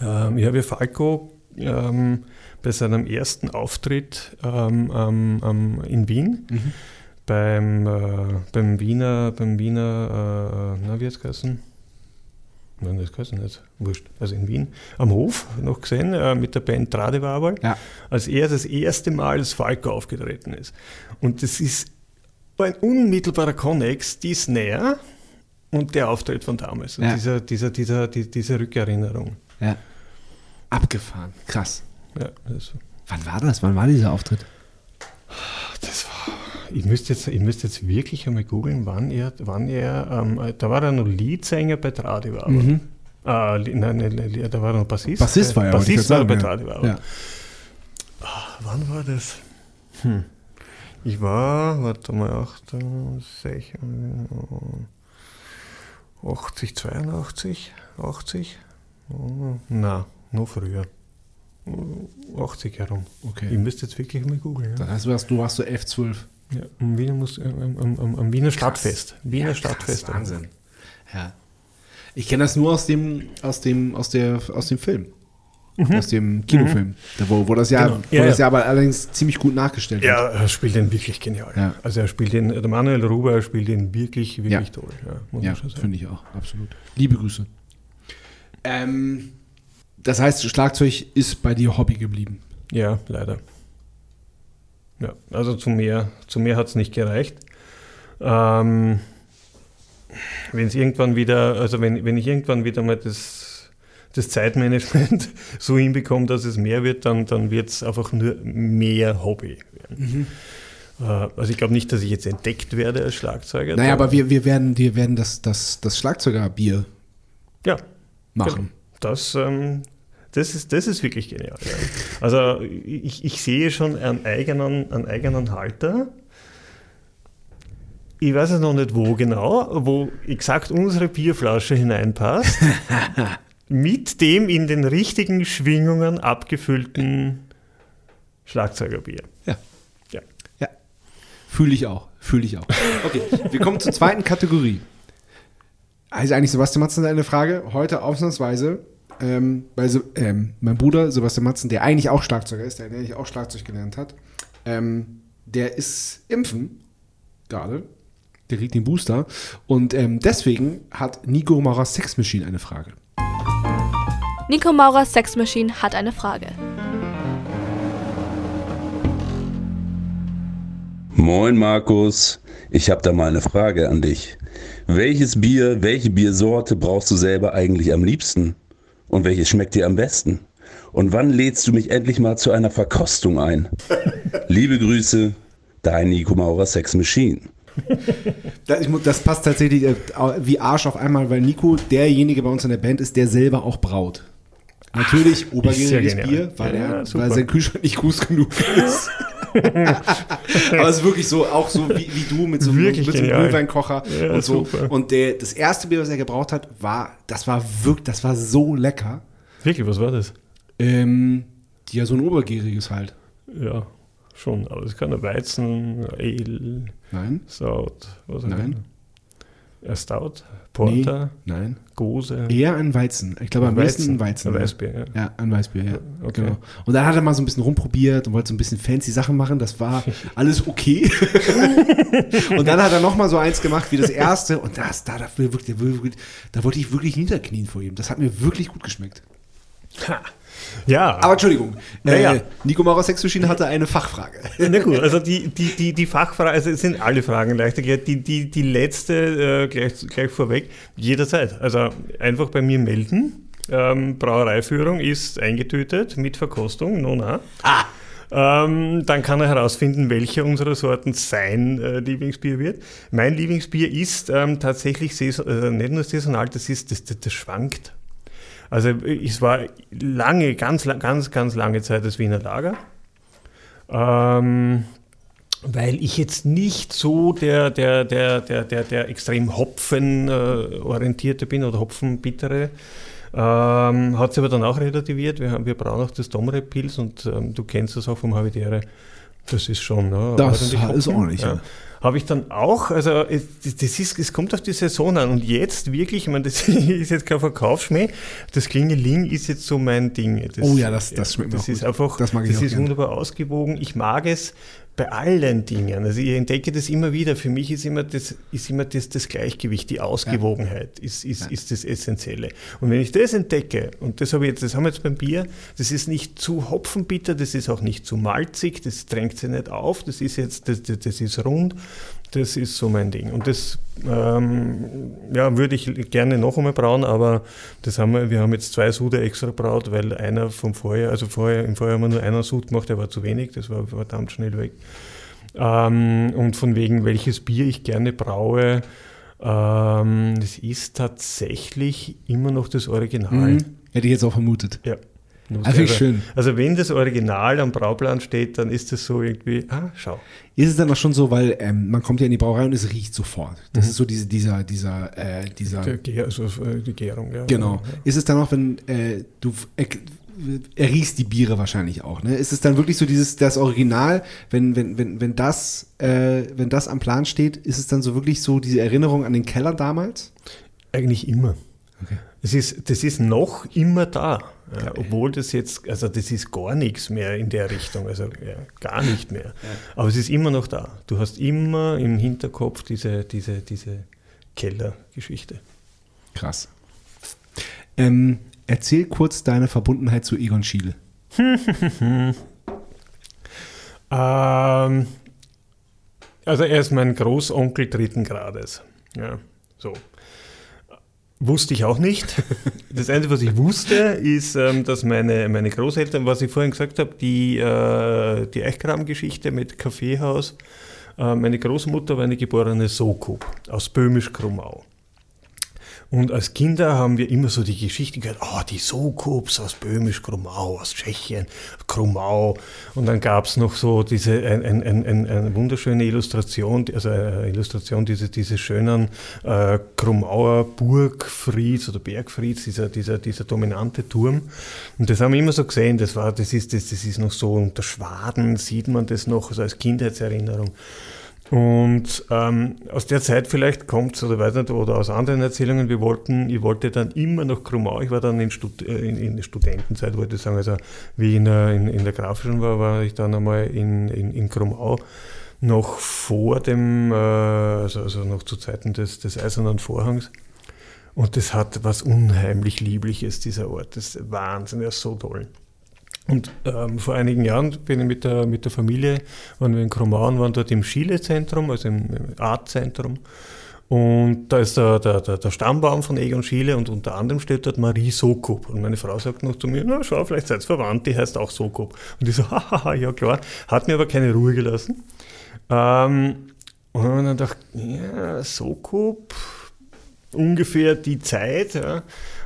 ähm, ich habe ja Falco ähm, bei seinem ersten Auftritt ähm, in Wien Mhm. beim, äh, beim Wiener, beim Wiener, äh, na wie hat's geheißen? Nein, das geheißen nicht. Wurscht. Also in Wien am Hof noch gesehen äh, mit der Band Tradewaberl ja. als er das erste Mal als Falco aufgetreten ist. Und das ist ein unmittelbarer Konnex, die Snare und der Auftritt von damals. Ja. Dieser, dieser, dieser, die, diese Rückerinnerung. ja. Abgefahren. Krass. Ja, das, Wann war das? Wann war dieser Auftritt? das war. Ich müsste, jetzt, ich müsste jetzt wirklich einmal googeln, wann er, wann er ähm, da war er noch Leadsänger bei Tradivar. Mhm. Äh, nein, nein, nein, da war er noch Bassist. Bassist war er, ich Bassist war er bei Tradivar. Ja. Wann war das? Hm. Ich war, warte mal, 68, 80, 82, 80? Oh, na, noch früher. 80 herum. Ich Okay. müsste jetzt wirklich mal googeln. Ja. Das heißt, du warst, du warst so F12. Ja, am, Wiener Mus am, am, am, am Wiener Stadtfest. Wiener Stadtfest. Krass, Wahnsinn. Ja. Ich kenne das nur aus dem, aus dem, aus der, aus dem Film. Aus dem Kinofilm. Da, wo, wo das ja, Mhm. Genau. wo Ja, das ja. ja aber allerdings ziemlich gut nachgestellt wird. Ja, er spielt den wirklich genial. Ja. Also er spielt den, der Manuel Ruber spielt den wirklich, wirklich Ja. toll. Ja, Ja, finde ich auch, absolut. Liebe Grüße. Ähm, das heißt, Schlagzeug ist bei dir Hobby geblieben. Ja, leider. Ja, also zu mehr, zu mehr hat es nicht gereicht. Ähm, wenn es irgendwann wieder, also wenn, wenn ich irgendwann wieder mal das, das Zeitmanagement <laughs> so hinbekomme, dass es mehr wird, dann, dann wird es einfach nur mehr Hobby werden. Äh, also ich glaube nicht, dass ich jetzt entdeckt werde als Schlagzeuger. Naja, aber wir, wir werden, wir werden das, das, das Schlagzeugerbier ja, machen. Das, ähm, das, ist, das ist wirklich genial. Ja. Also ich, ich sehe schon einen eigenen, einen eigenen Halter. Ich weiß es noch nicht wo genau, wo exakt unsere Bierflasche hineinpasst. <laughs> mit dem in den richtigen Schwingungen abgefüllten Schlagzeugerbier. Ja. Ja. Ja. Fühle ich auch. Fühle ich auch. Okay, wir kommen zur zweiten Kategorie. Also eigentlich Sebastian Matzen eine Frage. Heute ausnahmsweise, ähm, weil so, ähm, mein Bruder Sebastian Matzen, der eigentlich auch Schlagzeuger ist, der eigentlich auch Schlagzeug gelernt hat, ähm, der ist impfen gerade. Der kriegt den Booster. Und ähm, deswegen hat Nico Maurer Sex Machine eine Frage. Nico Maurers Sex Machine hat eine Frage. Moin Markus, ich habe da mal eine Frage an dich. Welches Bier, welche Biersorte brauchst du selber eigentlich am liebsten? Und welches schmeckt dir am besten? Und wann lädst du mich endlich mal zu einer Verkostung ein? <laughs> Liebe Grüße, dein Nico Maurer Sex Machine. <laughs> Das, passt tatsächlich äh, wie Arsch auf einmal, weil Nico derjenige bei uns in der Band ist, der selber auch braut. Natürlich obergäriges genial. Bier, weil, Ja, er, weil sein Kühlschrank nicht groß genug <laughs> ist. <laughs> Aber es ist wirklich so, auch so wie, wie du mit so, mit Wirklich so einem. Glühweinkocher Ja, und so. super. Und der, das erste Bier, was er gebraucht hat, war, das war wirklich, das war so lecker. Wirklich, was war das? Ähm, ja, so ein obergäriges halt. Ja, schon. Aber es kann ein Weizen, Ale, Nein? Stout, was auch Nein. Ein Stout, Porter, Nee, nein. Gose. Eher ein Weizen. Ich glaube, am besten ein Weizen. Ein ja. Weißbier, ja. Ja, ein Weißbier, ja. Okay. Genau. Und dann hat er mal so ein bisschen rumprobiert und wollte so ein bisschen fancy Sachen machen. Das war <laughs> alles okay. <laughs> und dann hat er noch mal so eins gemacht wie das erste. Und das, da, da, wirklich, da wollte ich wirklich niederknien vor ihm. Das hat mir wirklich gut geschmeckt. Ja, Aber Entschuldigung, Ja, ja. äh, Nico Maurer Sexmaschine hatte eine Fachfrage. na gut, <laughs> also die, die, die, die Fachfrage, also es sind alle Fragen leichter geklärt. Die, die, die letzte äh, gleich, gleich vorweg, jederzeit. Also einfach bei mir melden. Ähm, Brauereiführung ist eingetütet mit Verkostung, nona. Ah. Ähm, dann kann er herausfinden, welche unserer Sorten sein äh, Lieblingsbier wird. Mein Lieblingsbier ist ähm, tatsächlich saison, äh, nicht nur saisonal, das, ist, das, das, das schwankt. Also es war lange, ganz, ganz, ganz lange Zeit das Wiener Lager. Ähm, weil ich jetzt nicht so der, der, der, der, der, der extrem Hopfen-orientierte bin oder Hopfenbittere. Ähm, hat sich aber dann auch relativiert. Wir, haben, wir brauchen auch das Domrep-Pilz und ähm, du kennst das auch vom Habitäre. Das ist schon. Ja, Das ist ordentlich, ja. Habe ich dann auch, also es- das ist, es kommt auf die Saison an und jetzt wirklich, ich meine, das <laughs> ist jetzt kein Verkaufsschmäh, das Klingeling ist jetzt so mein Ding. Das, Oh ja, das- das schmeckt mir Das auch ist gut. einfach, Das mag ich das ist gern. wunderbar ausgewogen. Ich mag es bei allen Dingen. Also ich entdecke das immer wieder. Für mich ist immer das, ist immer das, das Gleichgewicht, die Ausgewogenheit ist, ist, ist das Essentielle. Und wenn ich das entdecke, und das habe ich jetzt, das haben wir jetzt beim Bier, das ist nicht zu hopfenbitter, das ist auch nicht zu malzig, das drängt sich nicht auf, das ist jetzt, das, das, das ist rund, das ist so mein Ding. Und das ähm, ja, würde ich gerne noch einmal brauen, aber das haben wir, wir haben jetzt zwei Sude extra braut, weil einer vom Vorjahr, also vorher, im Vorjahr haben wir nur einen Sud gemacht, der war zu wenig, das war verdammt schnell weg. Ähm, und von wegen, welches Bier ich gerne braue, ähm, das ist tatsächlich immer noch das Original. Mhm. Hätte ich jetzt auch vermutet. Ja. Selber. schön. Also wenn das Original am Brauplan steht, dann ist das so irgendwie, ah, schau. Ist es dann auch schon so, weil ähm, man kommt ja in die Brauerei und es riecht sofort. Das ist so diese, dieser, dieser, äh, dieser. Gär, also äh, die Gärung, ja. Genau. Ist es dann auch, wenn äh, du er, erriechst die Biere wahrscheinlich auch, ne? Ist es dann wirklich so dieses, das Original, wenn, wenn, wenn, wenn das, äh, wenn das am Plan steht, ist es dann so wirklich so diese Erinnerung an den Keller damals? Eigentlich immer. Okay. Es ist, das ist noch immer da. Ja, obwohl das jetzt, also das ist gar nichts mehr in der Richtung, also ja, gar nicht mehr. Aber es ist immer noch da. Du hast immer im Hinterkopf diese, diese, diese Kellergeschichte. Krass. Ähm, erzähl kurz deine Verbundenheit zu Egon Schiele. <laughs> Ähm, also er ist mein Großonkel dritten Grades. Ja, so. Wusste ich auch nicht. <laughs> Das Einzige, was ich wusste, ist, ähm, dass meine, meine Großeltern, was ich vorhin gesagt habe, die, äh, die Eichkram-Geschichte mit Kaffeehaus, äh, meine Großmutter war eine geborene Sokub aus Böhmisch-Krummau. Und als Kinder haben wir immer so die Geschichten gehört, oh, die Sokubs aus Böhmisch-Krummau, aus Tschechien, Krummau. Und dann gab es noch so diese ein, ein, ein, ein, eine wunderschöne Illustration, also eine Illustration dieses diese schönen äh, Krummauer Burgfrieds oder Bergfrieds, dieser, dieser, dieser dominante Turm. Und das haben wir immer so gesehen, das war, das ist, das, das ist noch so unter Schwaden, sieht man das noch, also als Kindheitserinnerung. Und ähm, aus der Zeit vielleicht kommt es, oder weiß nicht, oder aus anderen Erzählungen, wir wollten, ich wollte dann immer nach Krummau, ich war dann in, Stud äh, in, in der Studentenzeit, wollte ich sagen, also wie in der, in, in der Grafischen war, war ich dann einmal in, in, in Krummau noch vor dem, äh, also, also noch zu Zeiten des, des Eisernen Vorhangs. Und das hat was unheimlich Liebliches, dieser Ort. Das ist Wahnsinn, er ist so toll. Und ähm, vor einigen Jahren bin ich mit der, mit der Familie, waren wir in Krummau und waren dort im Schiele-Zentrum, also im, Art-Zentrum. Und da ist der, der, der, Stammbaum von Egon Schiele und unter anderem steht dort Marie Sokop. Und meine Frau sagt noch zu mir, na schau, vielleicht seid ihr verwandt, die heißt auch Sokop. Und ich so, <laughs> hahaha, ja klar. Hat mir aber keine Ruhe gelassen. Ähm, und dann habe ich ja, Sokop, ungefähr die Zeit. Ja.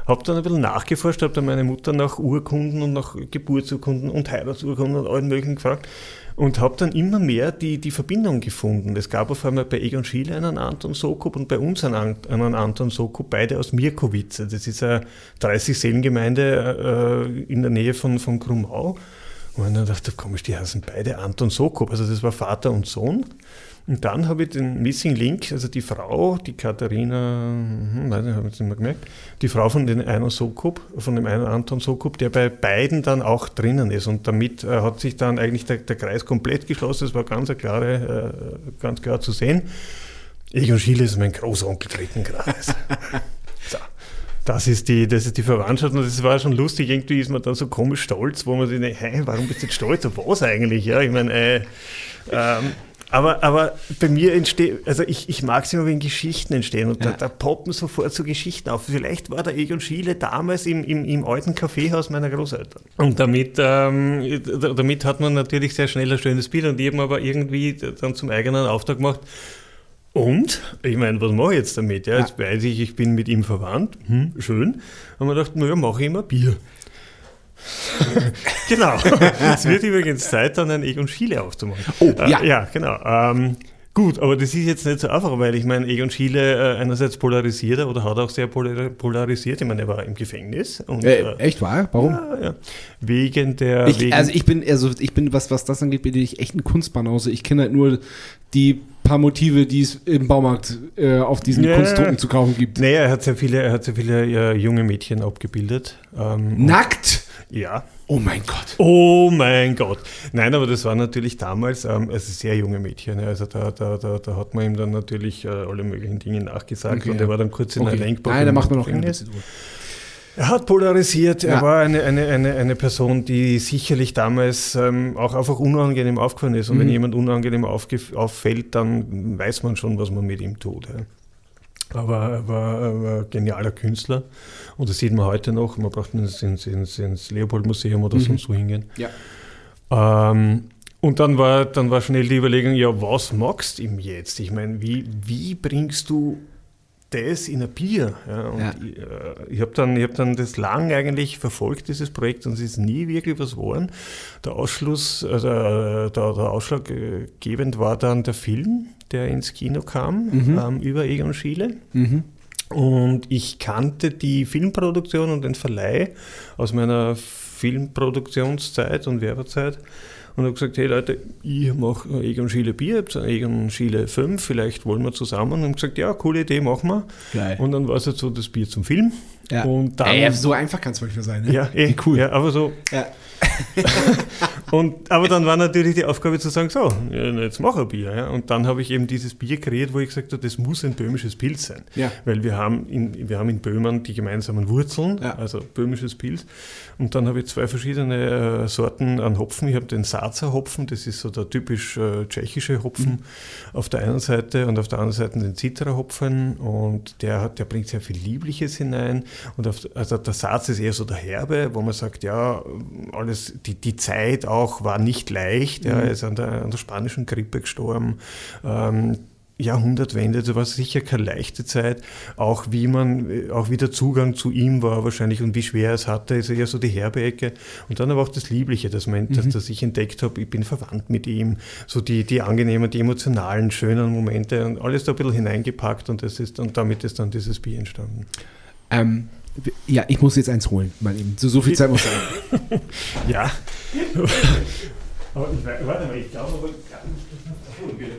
Habe dann ein bisschen nachgeforscht, habe dann meine Mutter nach Urkunden und nach Geburtsurkunden und Heiratsurkunden und allen möglichen gefragt und habe dann immer mehr die, die Verbindung gefunden. Es gab auf einmal bei Egon Schiele einen Anton Sokop und bei uns einen, einen Anton Sokop, beide aus Mirkowice. Das ist eine 30-Seelengemeinde äh, in der Nähe von, von Krummau. Und dann dachte ich, komisch, die heißen beide Anton Sokop. Also das war Vater und Sohn. Und dann habe ich den Missing Link, also die Frau, die Katharina, hm, weiß nicht, habe ich jetzt nicht mehr gemerkt, die Frau von dem einen Sokop, von dem einen Anton Sokop, der bei beiden dann auch drinnen ist. Und damit äh, hat sich dann eigentlich der, der Kreis komplett geschlossen. Es war ganz, klare, äh, ganz klar zu sehen. Egon Schiele ist mein Großonkel dritten Grades. <laughs> so. Das ist, die, das ist die Verwandtschaft und das war schon lustig. Irgendwie ist man dann so komisch stolz, wo man sich denkt, hey, warum bist du jetzt stolz auf was eigentlich? Ja, ich meine, äh, ähm, aber, aber bei mir entsteht, also ich, ich mag es immer, wenn Geschichten entstehen und Ja. da, da poppen sofort so Geschichten auf. Vielleicht war der Egon Schiele damals im, im, im alten Kaffeehaus meiner Großeltern. Und damit, ähm, damit hat man natürlich sehr schnell ein schönes Bild und die haben aber irgendwie dann zum eigenen Auftrag gemacht, und, ich meine, was mache ich jetzt damit? Ja, jetzt weiß ich, ich bin mit ihm verwandt. Hm, schön. Haben wir gedacht, naja, mache ich immer Bier. <laughs> genau. Es wird übrigens Zeit, dann ein Egon Schiele aufzumachen. Oh, Äh, ja. ja, genau. Ähm, Gut, aber das ist jetzt nicht so einfach, weil ich meine, Egon Schiele äh, einerseits polarisiert er oder hat auch sehr polar polarisiert. Ich meine, er war im Gefängnis. Und, Äh, äh, echt wahr? Warum? ja, ja. Wegen der. Ich, wegen, also ich bin, also ich bin, was, was das angeht, bin ich echt ein Kunstbanause. Ich kenne halt nur die paar Motive, die es im Baumarkt äh, auf diesen Ja. Kunstdrucken zu kaufen gibt. naja, er hat sehr viele, er hat sehr viele äh, junge Mädchen abgebildet. Ähm, Nackt? ja. Oh mein Gott. Oh mein Gott. Nein, aber das war natürlich damals, ähm, also sehr junge Mädchen. ja. Also da, da, da, da hat man ihm dann natürlich äh, alle möglichen Dinge nachgesagt Okay, und er war dann kurz in Okay. der Lenkbank. Nein, da macht man noch Gefängnis. Prozedur. Er hat polarisiert, er Ja. war eine, eine, eine, eine Person, die sicherlich damals ähm, auch einfach unangenehm aufgefallen ist. Und Mhm. wenn jemand unangenehm auffällt, dann weiß man schon, was man mit ihm tut. Ja. Aber er war, er war ein genialer Künstler und das sieht man heute noch. Man braucht ins, ins, ins, ins Leopold-Museum oder Mhm. sonst wo hingehen. Ja. Ähm, und dann war, dann war schnell die Überlegung, ja, was magst du ihm jetzt? Ich meine, wie, wie bringst du das in ein Bier? Ja, und Ja. ich, äh, ich habe dann, ich hab dann das lang eigentlich verfolgt, dieses Projekt, und es ist nie wirklich was geworden. Der Ausschluss, also, äh, der, der ausschlaggebend war dann der Film, der ins Kino kam, Mhm. ähm, über Egon Schiele. Mhm. Und ich kannte die Filmproduktion und den Verleih aus meiner Filmproduktionszeit und Werbezeit und habe gesagt, hey Leute, ich mache Egon Schiele Bier, habt Egon Schiele 5, vielleicht wollen wir zusammen. Und haben gesagt, ja, coole Idee, machen wir. Geil. Und dann war es halt so das Bier zum Film. Ja. Und dann, Ey, so einfach kann es manchmal sein. Ne? ja, eh, cool. Ja, aber so. Ja. <laughs> Und, aber dann war natürlich die Aufgabe zu sagen, so, ja, jetzt mach ein Bier. Ja. Und dann habe ich eben dieses Bier kreiert, wo ich gesagt habe, das muss ein böhmisches Pilz sein. Ja. Weil wir haben, in, wir haben in Böhmen die gemeinsamen Wurzeln, Ja. also böhmisches Pilz. Und dann habe ich zwei verschiedene äh, Sorten an Hopfen. Ich habe den Sazer Hopfen, das ist so der typisch äh, tschechische Hopfen Mhm. auf der einen Seite und auf der anderen Seite den Citra Hopfen. Und der, hat, der bringt sehr viel Liebliches hinein. Und auf, also der Satz ist eher so der Herbe, wo man sagt, ja, alles, die, die Zeit auch war nicht leicht. Ja, er ist an der, an der spanischen Grippe gestorben. Ähm, Jahrhundertwende, das war sicher keine leichte Zeit. Auch wie man, auch wie der Zugang zu ihm war wahrscheinlich und wie schwer er es hatte, ist eher so die herbe Ecke. Und dann aber auch das Liebliche, dass, man, dass, dass ich entdeckt habe, ich bin verwandt mit ihm. So die, die angenehmen, die emotionalen, schönen Momente und alles da ein bisschen hineingepackt und, das ist, und damit ist dann dieses Bier entstanden. Ähm, ja, ich muss jetzt eins holen, mal eben. So, so viel Zeit muss sein. <laughs> Ja. aber ich, warte mal, ich glaube aber äh,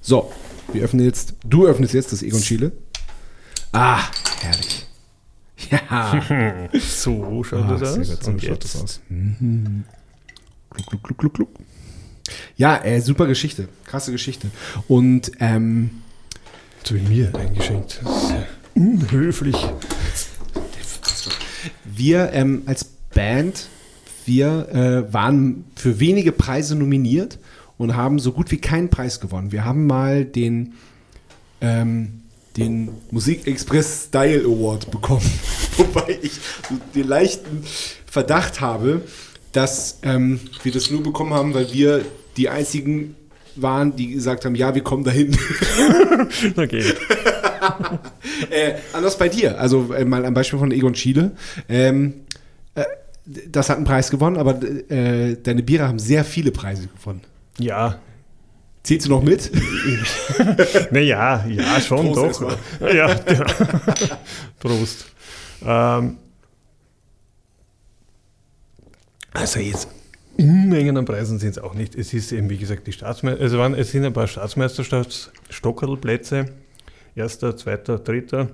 So, wir öffnen jetzt. Du öffnest jetzt das Egon Schiele. Ah, herrlich. Ja. <laughs> So schaut Ah, das sehr aus. gut, so und schaut jetzt? das aus. Mhm. Gluck, gluck, gluck, gluck, gluck. Ja, äh, super Geschichte. Krasse Geschichte. Und ähm, Zu mir eingeschenkt. Das ist unhöflich. Wir ähm, als Band, wir äh, waren für wenige Preise nominiert und haben so gut wie keinen Preis gewonnen. Wir haben mal den, ähm, den Musikexpress Style Award bekommen, <laughs> wobei ich so den leichten Verdacht habe, dass ähm, wir das nur bekommen haben, weil wir die einzigen waren, die gesagt haben, ja, wir kommen dahin. <laughs> Okay. <laughs> Äh, anders bei dir. Also äh, mal ein Beispiel von Egon Schiele. Ähm, äh, das hat einen Preis gewonnen, aber äh, deine Biere haben sehr viele Preise gewonnen. Ja. Zählst du noch mit? <laughs> Naja, ja, schon Prost doch. Ja, ja. <laughs> Prost. Ähm, also jetzt Unmengen an Preisen sind es auch nicht. Es ist eben, wie gesagt, die Staatsmeister, also waren, es sind ein paar Staatsmeisterschaftsstockerlplätze. Erster, zweiter, dritter.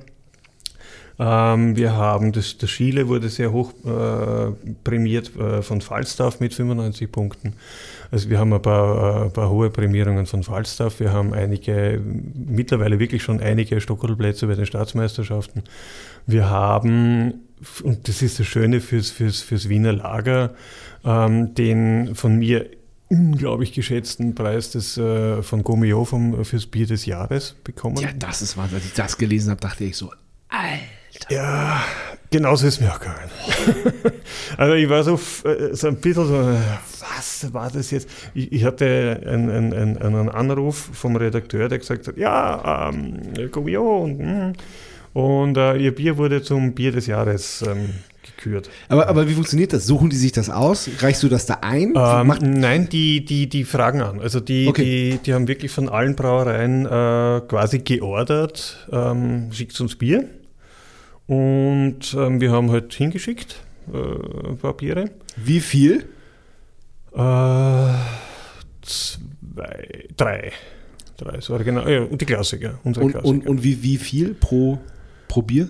Ähm, wir haben, das, der Schiele wurde sehr hoch äh, prämiert äh, von Falstaff mit 95 Punkten. Also wir haben ein paar, äh, paar hohe Prämierungen von Falstaff. Wir haben einige, mittlerweile wirklich schon einige Stockerlplätze bei den Staatsmeisterschaften. Wir haben, und das ist das Schöne fürs, fürs, fürs Wiener Lager, ähm, den von mir unglaublich geschätzten Preis des, äh, von Gomio vom, fürs Bier des Jahres bekommen. Ja, das ist Wahnsinn. Als ich das gelesen habe, dachte ich so, Alter. Ja, genauso ist mir auch gegangen. <laughs> also ich war so, äh, so ein bisschen so, was war das jetzt? Ich, ich hatte einen, einen, einen Anruf vom Redakteur, der gesagt hat, ja, ähm, Gomio und, mm, und äh, ihr Bier wurde zum Bier des Jahres ähm, gehört. Aber, aber wie funktioniert das? Suchen die sich das aus? Reichst du das da ein? Ähm, nein, die, die, die fragen an. Also die, Okay. die, die haben wirklich von allen Brauereien äh, quasi geordert, ähm, schickt uns Bier. Und ähm, wir haben halt hingeschickt, äh, ein paar Biere. wie viel? Äh, zwei, drei. Drei, das war genau. Ja, und die Klassiker, Und, Klassiker. und, und wie, wie viel pro, pro Bier?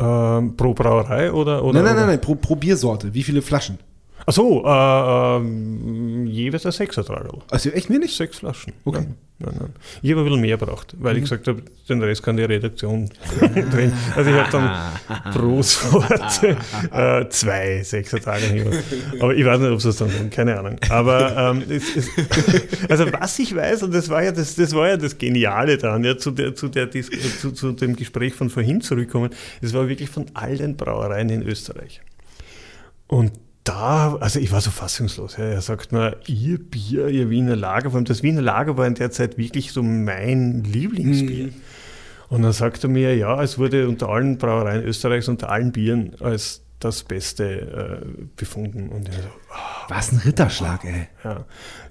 Ähm, pro Brauerei oder? oder Nein, nein, nein, nein, pro, pro Biersorte. Wie viele Flaschen? Achso, äh, ähm, jeweils ein Sechsertragerl. Also echt wenig? Sechs Flaschen. Okay. Nein, nein, nein. Ich habe ein bisschen mehr braucht, weil ich gesagt habe, den Rest kann die Redaktion <laughs> drin. Also ich habe dann <laughs> pro Sorte <laughs> äh, zwei Sechsertage hin. Aber ich weiß nicht, ob sie es dann tun, keine Ahnung. Aber ähm, es, es, also was ich weiß, und das war ja das, das, war ja das Geniale daran, ja, zu, der, zu, der, Dis- zu, zu dem Gespräch von vorhin zurückkommen, es war wirklich von allen Brauereien in Österreich. Und da, also ich war so fassungslos. Ja. Er sagt mir, ihr Bier, ihr Wiener Lager, vor allem das Wiener Lager war in der Zeit wirklich so mein Lieblingsbier. Und dann sagt er mir, ja, es wurde unter allen Brauereien Österreichs, unter allen Bieren als das Beste äh, befunden. Und ich so, Was ein Ritterschlag, ey. ja,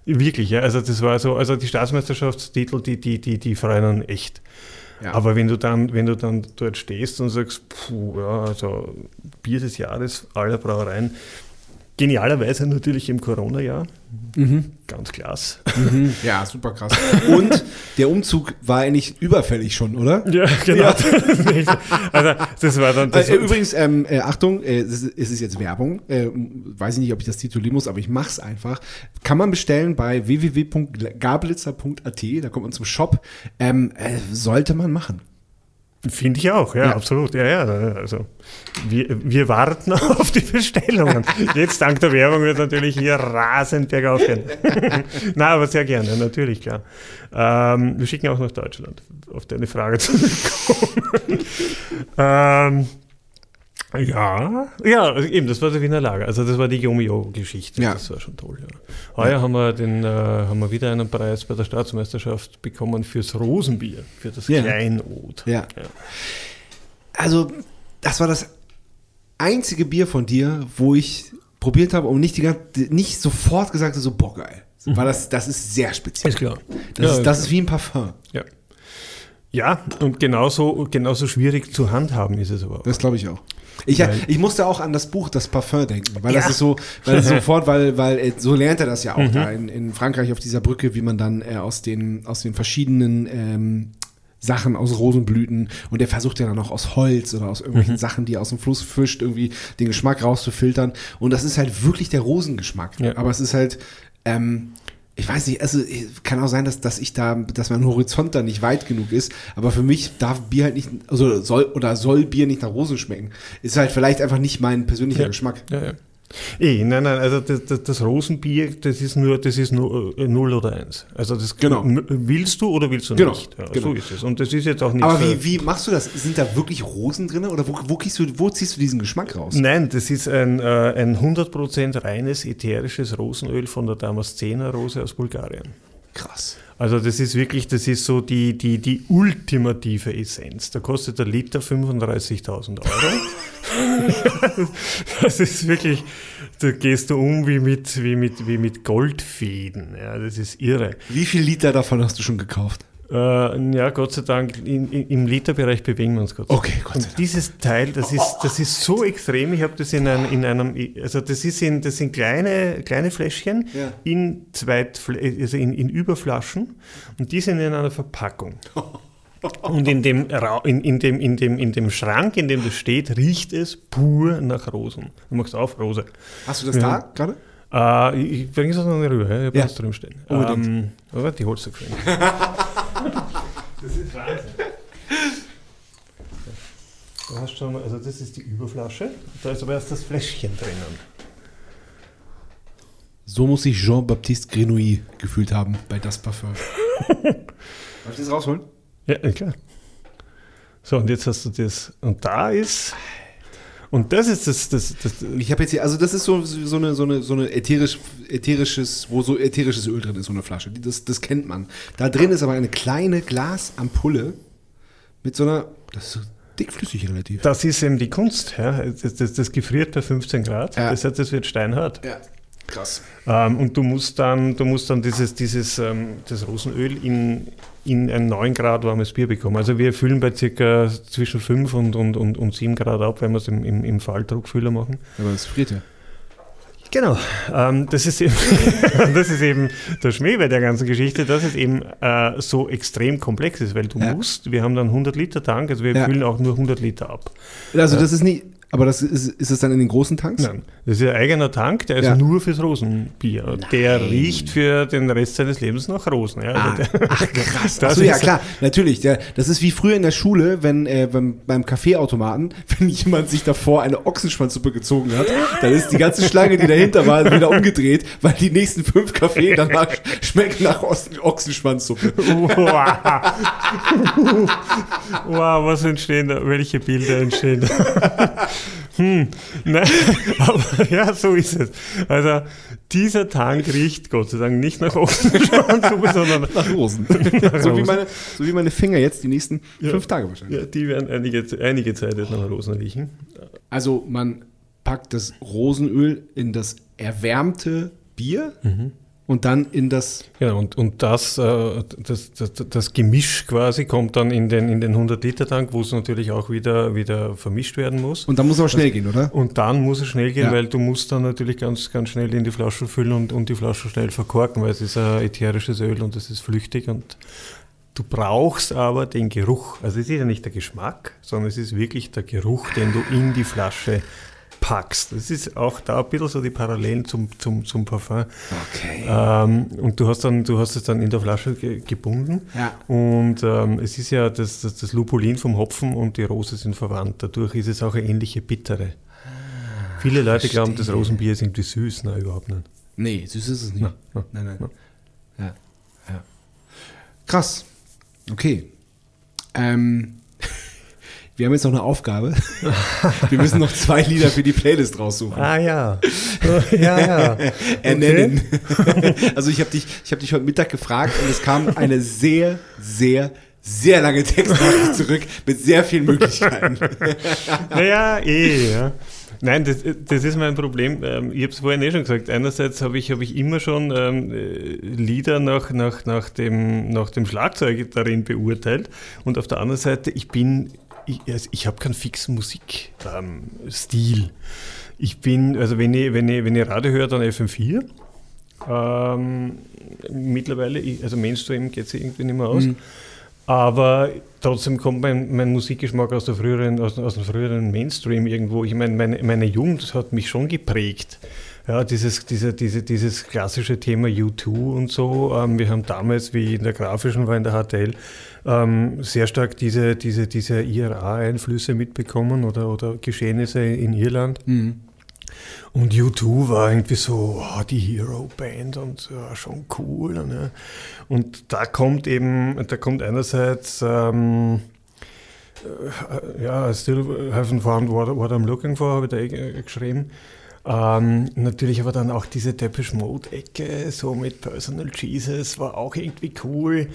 wirklich, ja. Also das war so, also die Staatsmeisterschaftstitel, die, die, die, die freuen einen echt. Ja. Aber wenn du dann, wenn du dann dort stehst und sagst, puh, ja, also Bier des Jahres aller Brauereien, genialerweise natürlich im Corona-Jahr, ganz klasse. <laughs> Ja, super krass. Und der Umzug war eigentlich überfällig schon, oder? Ja, genau. <laughs> also das war dann das Äh, übrigens, ähm, äh, Achtung, äh, es ist, es ist jetzt Werbung. Äh, weiß ich nicht, ob ich das titulieren muss, aber ich mach's einfach. Kann man bestellen bei www.gablitzer.at, da kommt man zum Shop. Ähm, äh, sollte man machen. Finde ich auch, ja, Ja. absolut. Ja, ja, also wir, wir warten <laughs> auf die Bestellungen. Jetzt dank der Werbung wird natürlich hier rasend bergauf gehen. <laughs> Na, aber sehr gerne, natürlich, klar. Ähm, wir schicken auch nach Deutschland, auf deine Frage zu kommen. <laughs> ähm, ja, ja, also eben, das war der Wiener Lager. Also das war die Yomio-Geschichte. Ja. Das war schon toll. Ja. Heuer haben, wir den, äh, haben wir wieder einen Preis bei der Staatsmeisterschaft bekommen fürs Rosenbier, für das Ja. Kleinod. Ja. Also, das war das einzige Bier von dir, wo ich probiert habe und nicht, die ganze, nicht sofort gesagt habe, so, boah, geil. Weil das, das ist sehr speziell. Ist klar. Das, Ja, ist, das ist wie ein Parfum. Ja. Ja, und genauso, genauso schwierig zu handhaben ist es aber auch. Das glaube ich auch. Ich, Weil- ich musste auch an das Buch Das Parfum denken, weil Ja. das ist so, weil das <laughs> sofort, weil, weil äh, so lernt er das ja auch da in, in Frankreich auf dieser Brücke, wie man dann äh, aus, den, aus den verschiedenen ähm, Sachen aus Rosenblüten und er versucht ja dann auch aus Holz oder aus irgendwelchen Sachen, die er aus dem Fluss fischt, irgendwie den Geschmack rauszufiltern. Und das ist halt wirklich der Rosengeschmack. Ja. Aber es ist halt, ähm, ich weiß nicht, also kann auch sein, dass, dass ich da, dass mein Horizont da nicht weit genug ist, aber für mich darf Bier halt nicht, also soll oder soll Bier nicht nach Rosen schmecken. Ist halt vielleicht einfach nicht mein persönlicher Ja. Geschmack. Ja, ja. Eh, nein, nein, also das, das, das Rosenbier, das ist nur, das ist nur äh, 0 oder 1. Also das Genau. willst du oder willst du Genau, nicht? Ja, genau. So ist es. Und das ist jetzt auch nicht Aber so- wie, wie machst du das? Sind da wirklich Rosen drin oder wo, wo, du, wo ziehst du diesen Geschmack raus? Nein, das ist ein, äh, ein 100% reines ätherisches Rosenöl von der Damaszener-Rose aus Bulgarien. Krass. Also das ist wirklich, das ist so die, die, die ultimative Essenz. Da kostet der Liter 35.000 Euro. <laughs> <laughs> das ist wirklich, da gehst du um wie mit, wie mit, wie mit Goldfäden. Ja, das ist irre. Wie viel Liter davon hast du schon gekauft? Äh, ja, Gott sei Dank, in, in, im Literbereich bewegen wir uns Gott sei Dank. Okay, Gott sei Und dieses Teil, das ist, das ist so extrem. Ich habe das in, einem, in einem, also das ist in, das sind kleine, kleine Fläschchen Ja. in Zweit, also in, in Überflaschen und die sind in einer Verpackung. <laughs> Und in dem, Ra- in, in, dem, in, dem, in dem Schrank, in dem das steht, riecht es pur nach Rosen. Du machst auf, Rose. Hast du das Ja. da gerade? Äh, ich bringe es noch eine rüber, ja? ich habe Ja. was drüben stehen. Unbedingt. Ähm, aber die holst du geschwind. <laughs> das ist Wahnsinn. Du hast schon mal, also das ist die Überflasche, da ist aber erst das Fläschchen drinnen. So muss sich Jean-Baptiste Grenouille gefühlt haben bei Das Parfum. <laughs> Darf ich das rausholen? Ja, klar. So, und jetzt hast du das. Und da ist. Und das ist das. das, das Ich habe jetzt hier, also das ist so, so eine, so eine, so eine ätherisch, ätherisches, wo so ätherisches Öl drin ist, so eine Flasche. Das, das kennt man. Da drin ist aber eine kleine Glasampulle mit so einer, das ist, dickflüssig relativ. Das ist eben die Kunst. Ja. Das, das, das gefriert bei 15 Grad. Ja. Das heißt, es wird steinhart. Ja, krass. Ähm, und du musst dann, du musst dann dieses, dieses ähm, das Rosenöl in, in ein 9 Grad warmes Bier bekommen. Also wir füllen bei circa zwischen 5 und, und, und, und 7 Grad ab, wenn wir es im, im, im Falldruckfüller machen. Aber das friert ja. Genau, ähm, das, ist eben, <laughs> das ist eben der Schmäh bei der ganzen Geschichte, dass es eben äh, so extrem komplex ist, weil du Ja. musst, wir haben dann 100 Liter Tank, also wir Ja. füllen auch nur 100 Liter ab. Also das ist nie, aber das ist, ist das dann in den großen Tanks? Nein, das ist ein eigener Tank, der ist Ja. nur fürs Rosenbier. Und Der riecht für den Rest seines Lebens nach Rosen. Ja. Ah, Also der- ach krass. <laughs> Das Achso, ja klar, natürlich. Der, das ist wie früher in der Schule, wenn äh, beim, beim Kaffeeautomaten, <laughs> wenn jemand sich davor eine Ochsenschwanzsuppe gezogen hat, dann ist die ganze Schlange, die dahinter war, wieder umgedreht, weil die nächsten fünf Kaffee danach schmecken nach Ochsenschwanzsuppe. Wow. <laughs> wow, was entstehen da? Welche Bilder entstehen da? Hm, <laughs> nein, aber ja, so ist es. Also, dieser Tank riecht Gott sei Dank nicht nach Ochsenschwanzsuppe, <laughs> sondern Nach Rosen. <laughs> so, wie meine, so wie meine Finger jetzt die nächsten Ja. fünf Tage wahrscheinlich. ja, die werden einige, einige Zeit jetzt nach Rosen riechen. Also man packt das Rosenöl in das erwärmte Bier und dann in das. Genau, und, und das, äh, das, das, das Gemisch quasi kommt dann in den, in den 100-Liter-Tank, wo es natürlich auch wieder, wieder vermischt werden muss. Und dann muss es aber schnell gehen, oder? Und dann muss es schnell gehen, Ja. weil du musst dann natürlich ganz, ganz schnell in die Flasche füllen und, und die Flasche schnell verkorken, weil es ist ein ätherisches Öl und es ist flüchtig und du brauchst aber den Geruch. Also es ist ja nicht der Geschmack, sondern es ist wirklich der Geruch, den du in die Flasche packst. Das ist auch da ein bisschen so die Parallelen zum, zum, zum Parfum. Okay. Ähm, und du hast, dann, du hast es dann in der Flasche ge gebunden. Ja. Und ähm, es ist ja das, das, das Lupulin vom Hopfen und die Rose sind verwandt. Dadurch ist es auch eine ähnliche Bittere. Viele Leute glauben, das verstehe. Rosenbier ist irgendwie süß. Nein, überhaupt nicht. Nee, süß ist es nicht. Na, na, nein, nein. na. Ja, ja. Krass. Okay. Ähm, wir haben jetzt noch eine Aufgabe. Wir müssen noch zwei Lieder für die Playlist raussuchen. Ah ja. ja, ja. <laughs> Ernennen. <laughs> Also ich habe dich, ich habe dich heute Mittag gefragt und es kam eine sehr, sehr, sehr lange Textnachricht zurück mit sehr vielen Möglichkeiten. <laughs> Naja, eh, ja. Nein, das, das ist mein Problem. Ähm, Ich habe es vorhin eh schon gesagt. Einerseits habe ich, habe ich immer schon ähm, äh, Lieder nach, nach, nach, dem, nach dem Schlagzeug darin beurteilt. Und auf der anderen Seite, ich bin, ich, also ich habe keinen fixen Musikstil. Ähm, ich bin, also wenn ich, wenn ich, wenn ich Radio höre, dann FM4. Ähm, mittlerweile, ich- also Mainstream geht es irgendwie nicht mehr aus. Aber trotzdem kommt mein, mein Musikgeschmack aus, der früheren, aus, aus dem früheren Mainstream irgendwo. Ich meine, meine, meine Jugend hat mich schon geprägt. Ja, dieses, diese, diese, dieses klassische Thema U2 und so. Ähm, wir haben damals, wie in der grafischen war, in der HTL, ähm, sehr stark diese, diese, diese IRA-Einflüsse mitbekommen oder, oder Geschehnisse in Irland. Und U2 war irgendwie so oh, die Hero-Band und ja, schon cool. Ne? Und da kommt eben, da kommt einerseits, ähm, äh, ja, I still haven't found what, what I'm looking for, habe ich da eh geschrieben. Ähm, natürlich aber dann auch diese Depeche Mode-Ecke, so mit Personal Jesus, war auch irgendwie cool.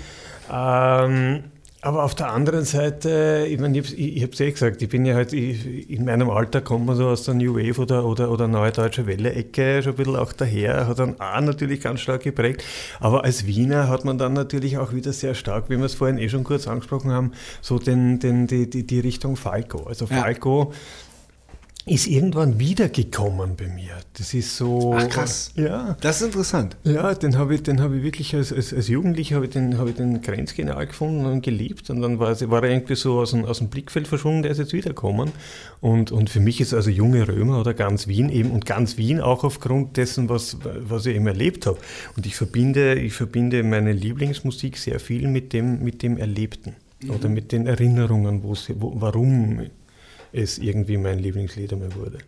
Ähm, aber auf der anderen Seite, ich meine, ich, habe es eh gesagt, ich bin ja halt, ich, in meinem Alter kommt man so aus der New Wave oder, oder, oder Neue Deutsche Welle-Ecke schon ein bisschen auch daher, hat dann auch natürlich ganz stark geprägt. Aber als Wiener hat man dann natürlich auch wieder sehr stark, wie wir es vorhin eh schon kurz angesprochen haben, so den, den, die, die, die Richtung Falco. Also Ja. Ist irgendwann wiedergekommen bei mir. Das ist so. Ach, krass. Ja. Das ist interessant. Ja, den habe ich, den habe ich wirklich als, als, als Jugendlicher habe ich den, habe ich den grenzgenial gefunden und geliebt. Und dann war, war er irgendwie so aus dem, aus dem Blickfeld verschwunden, der ist jetzt wiederkommen. Und, und für mich ist also junge Römer oder ganz Wien eben und ganz Wien auch aufgrund dessen, was, was ich eben erlebt habe. Und ich verbinde, ich verbinde meine Lieblingsmusik sehr viel mit dem, mit dem Erlebten oder mit den Erinnerungen, wo, warum es irgendwie mein Lieblingslied einmal wurde.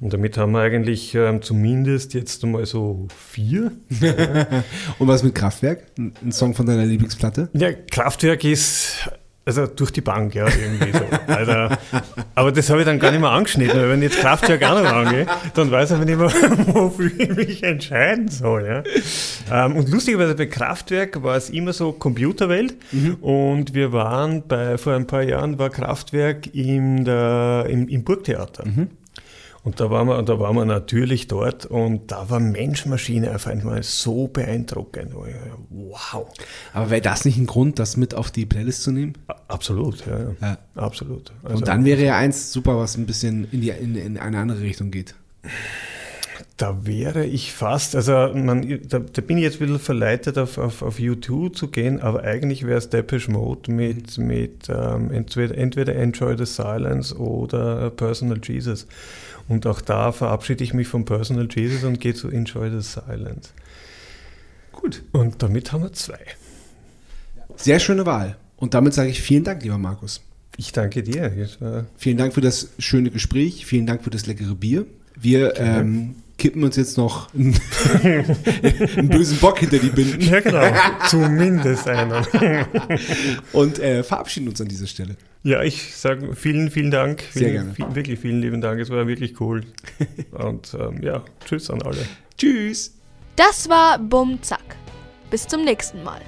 Und damit haben wir eigentlich ähm, zumindest jetzt einmal so vier. <laughs> Und was mit Kraftwerk? Ein Song von deiner Lieblingsplatte? Ja, Kraftwerk ist Also durch die Bank, ja, irgendwie so. Also, aber das habe ich dann gar nicht mehr angeschnitten, weil wenn ich jetzt Kraftwerk auch noch angehe, dann weiß ich nicht mehr, <laughs> wofür ich mich entscheiden soll. Ja. Ähm, und lustigerweise bei Kraftwerk war es immer so Computerwelt mhm. und wir waren bei, vor ein paar Jahren war Kraftwerk in der, im, im Burgtheater. Mhm. Und da waren wir, da waren wir natürlich dort und da war Mensch-Maschine einfach einmal so beeindruckend. Wow. Aber wäre das nicht ein Grund, das mit auf die Playlist zu nehmen? Absolut, ja. ja. Absolut. Also, und dann wäre ja eins super, was ein bisschen in, die, in, in eine andere Richtung geht. Da wäre ich fast, also man, da, da, bin ich jetzt ein bisschen verleitet, auf, auf, auf YouTube zu gehen, aber eigentlich wäre es Depeche Mode mit, mit ähm, entweder, entweder Enjoy the Silence oder Personal Jesus. Und auch da verabschiede ich mich vom Personal Jesus und gehe zu Enjoy the Silence. Gut. Und damit haben wir zwei. Sehr schöne Wahl. Und damit sage ich vielen Dank, lieber Markus. Ich danke dir. Vielen Dank für das schöne Gespräch. Vielen Dank für das leckere Bier. Wir ähm, kippen uns jetzt noch einen, <laughs> einen, bösen Bock hinter die Binden. Ja, genau. Zumindest einer. Und äh, verabschieden uns an dieser Stelle. Ja, ich sage vielen, vielen Dank. Sehr gerne. Viel, wirklich vielen lieben Dank. Es war wirklich cool. Und ähm, ja, tschüss an alle. Tschüss. Das war Bum Zack. Bis zum nächsten Mal.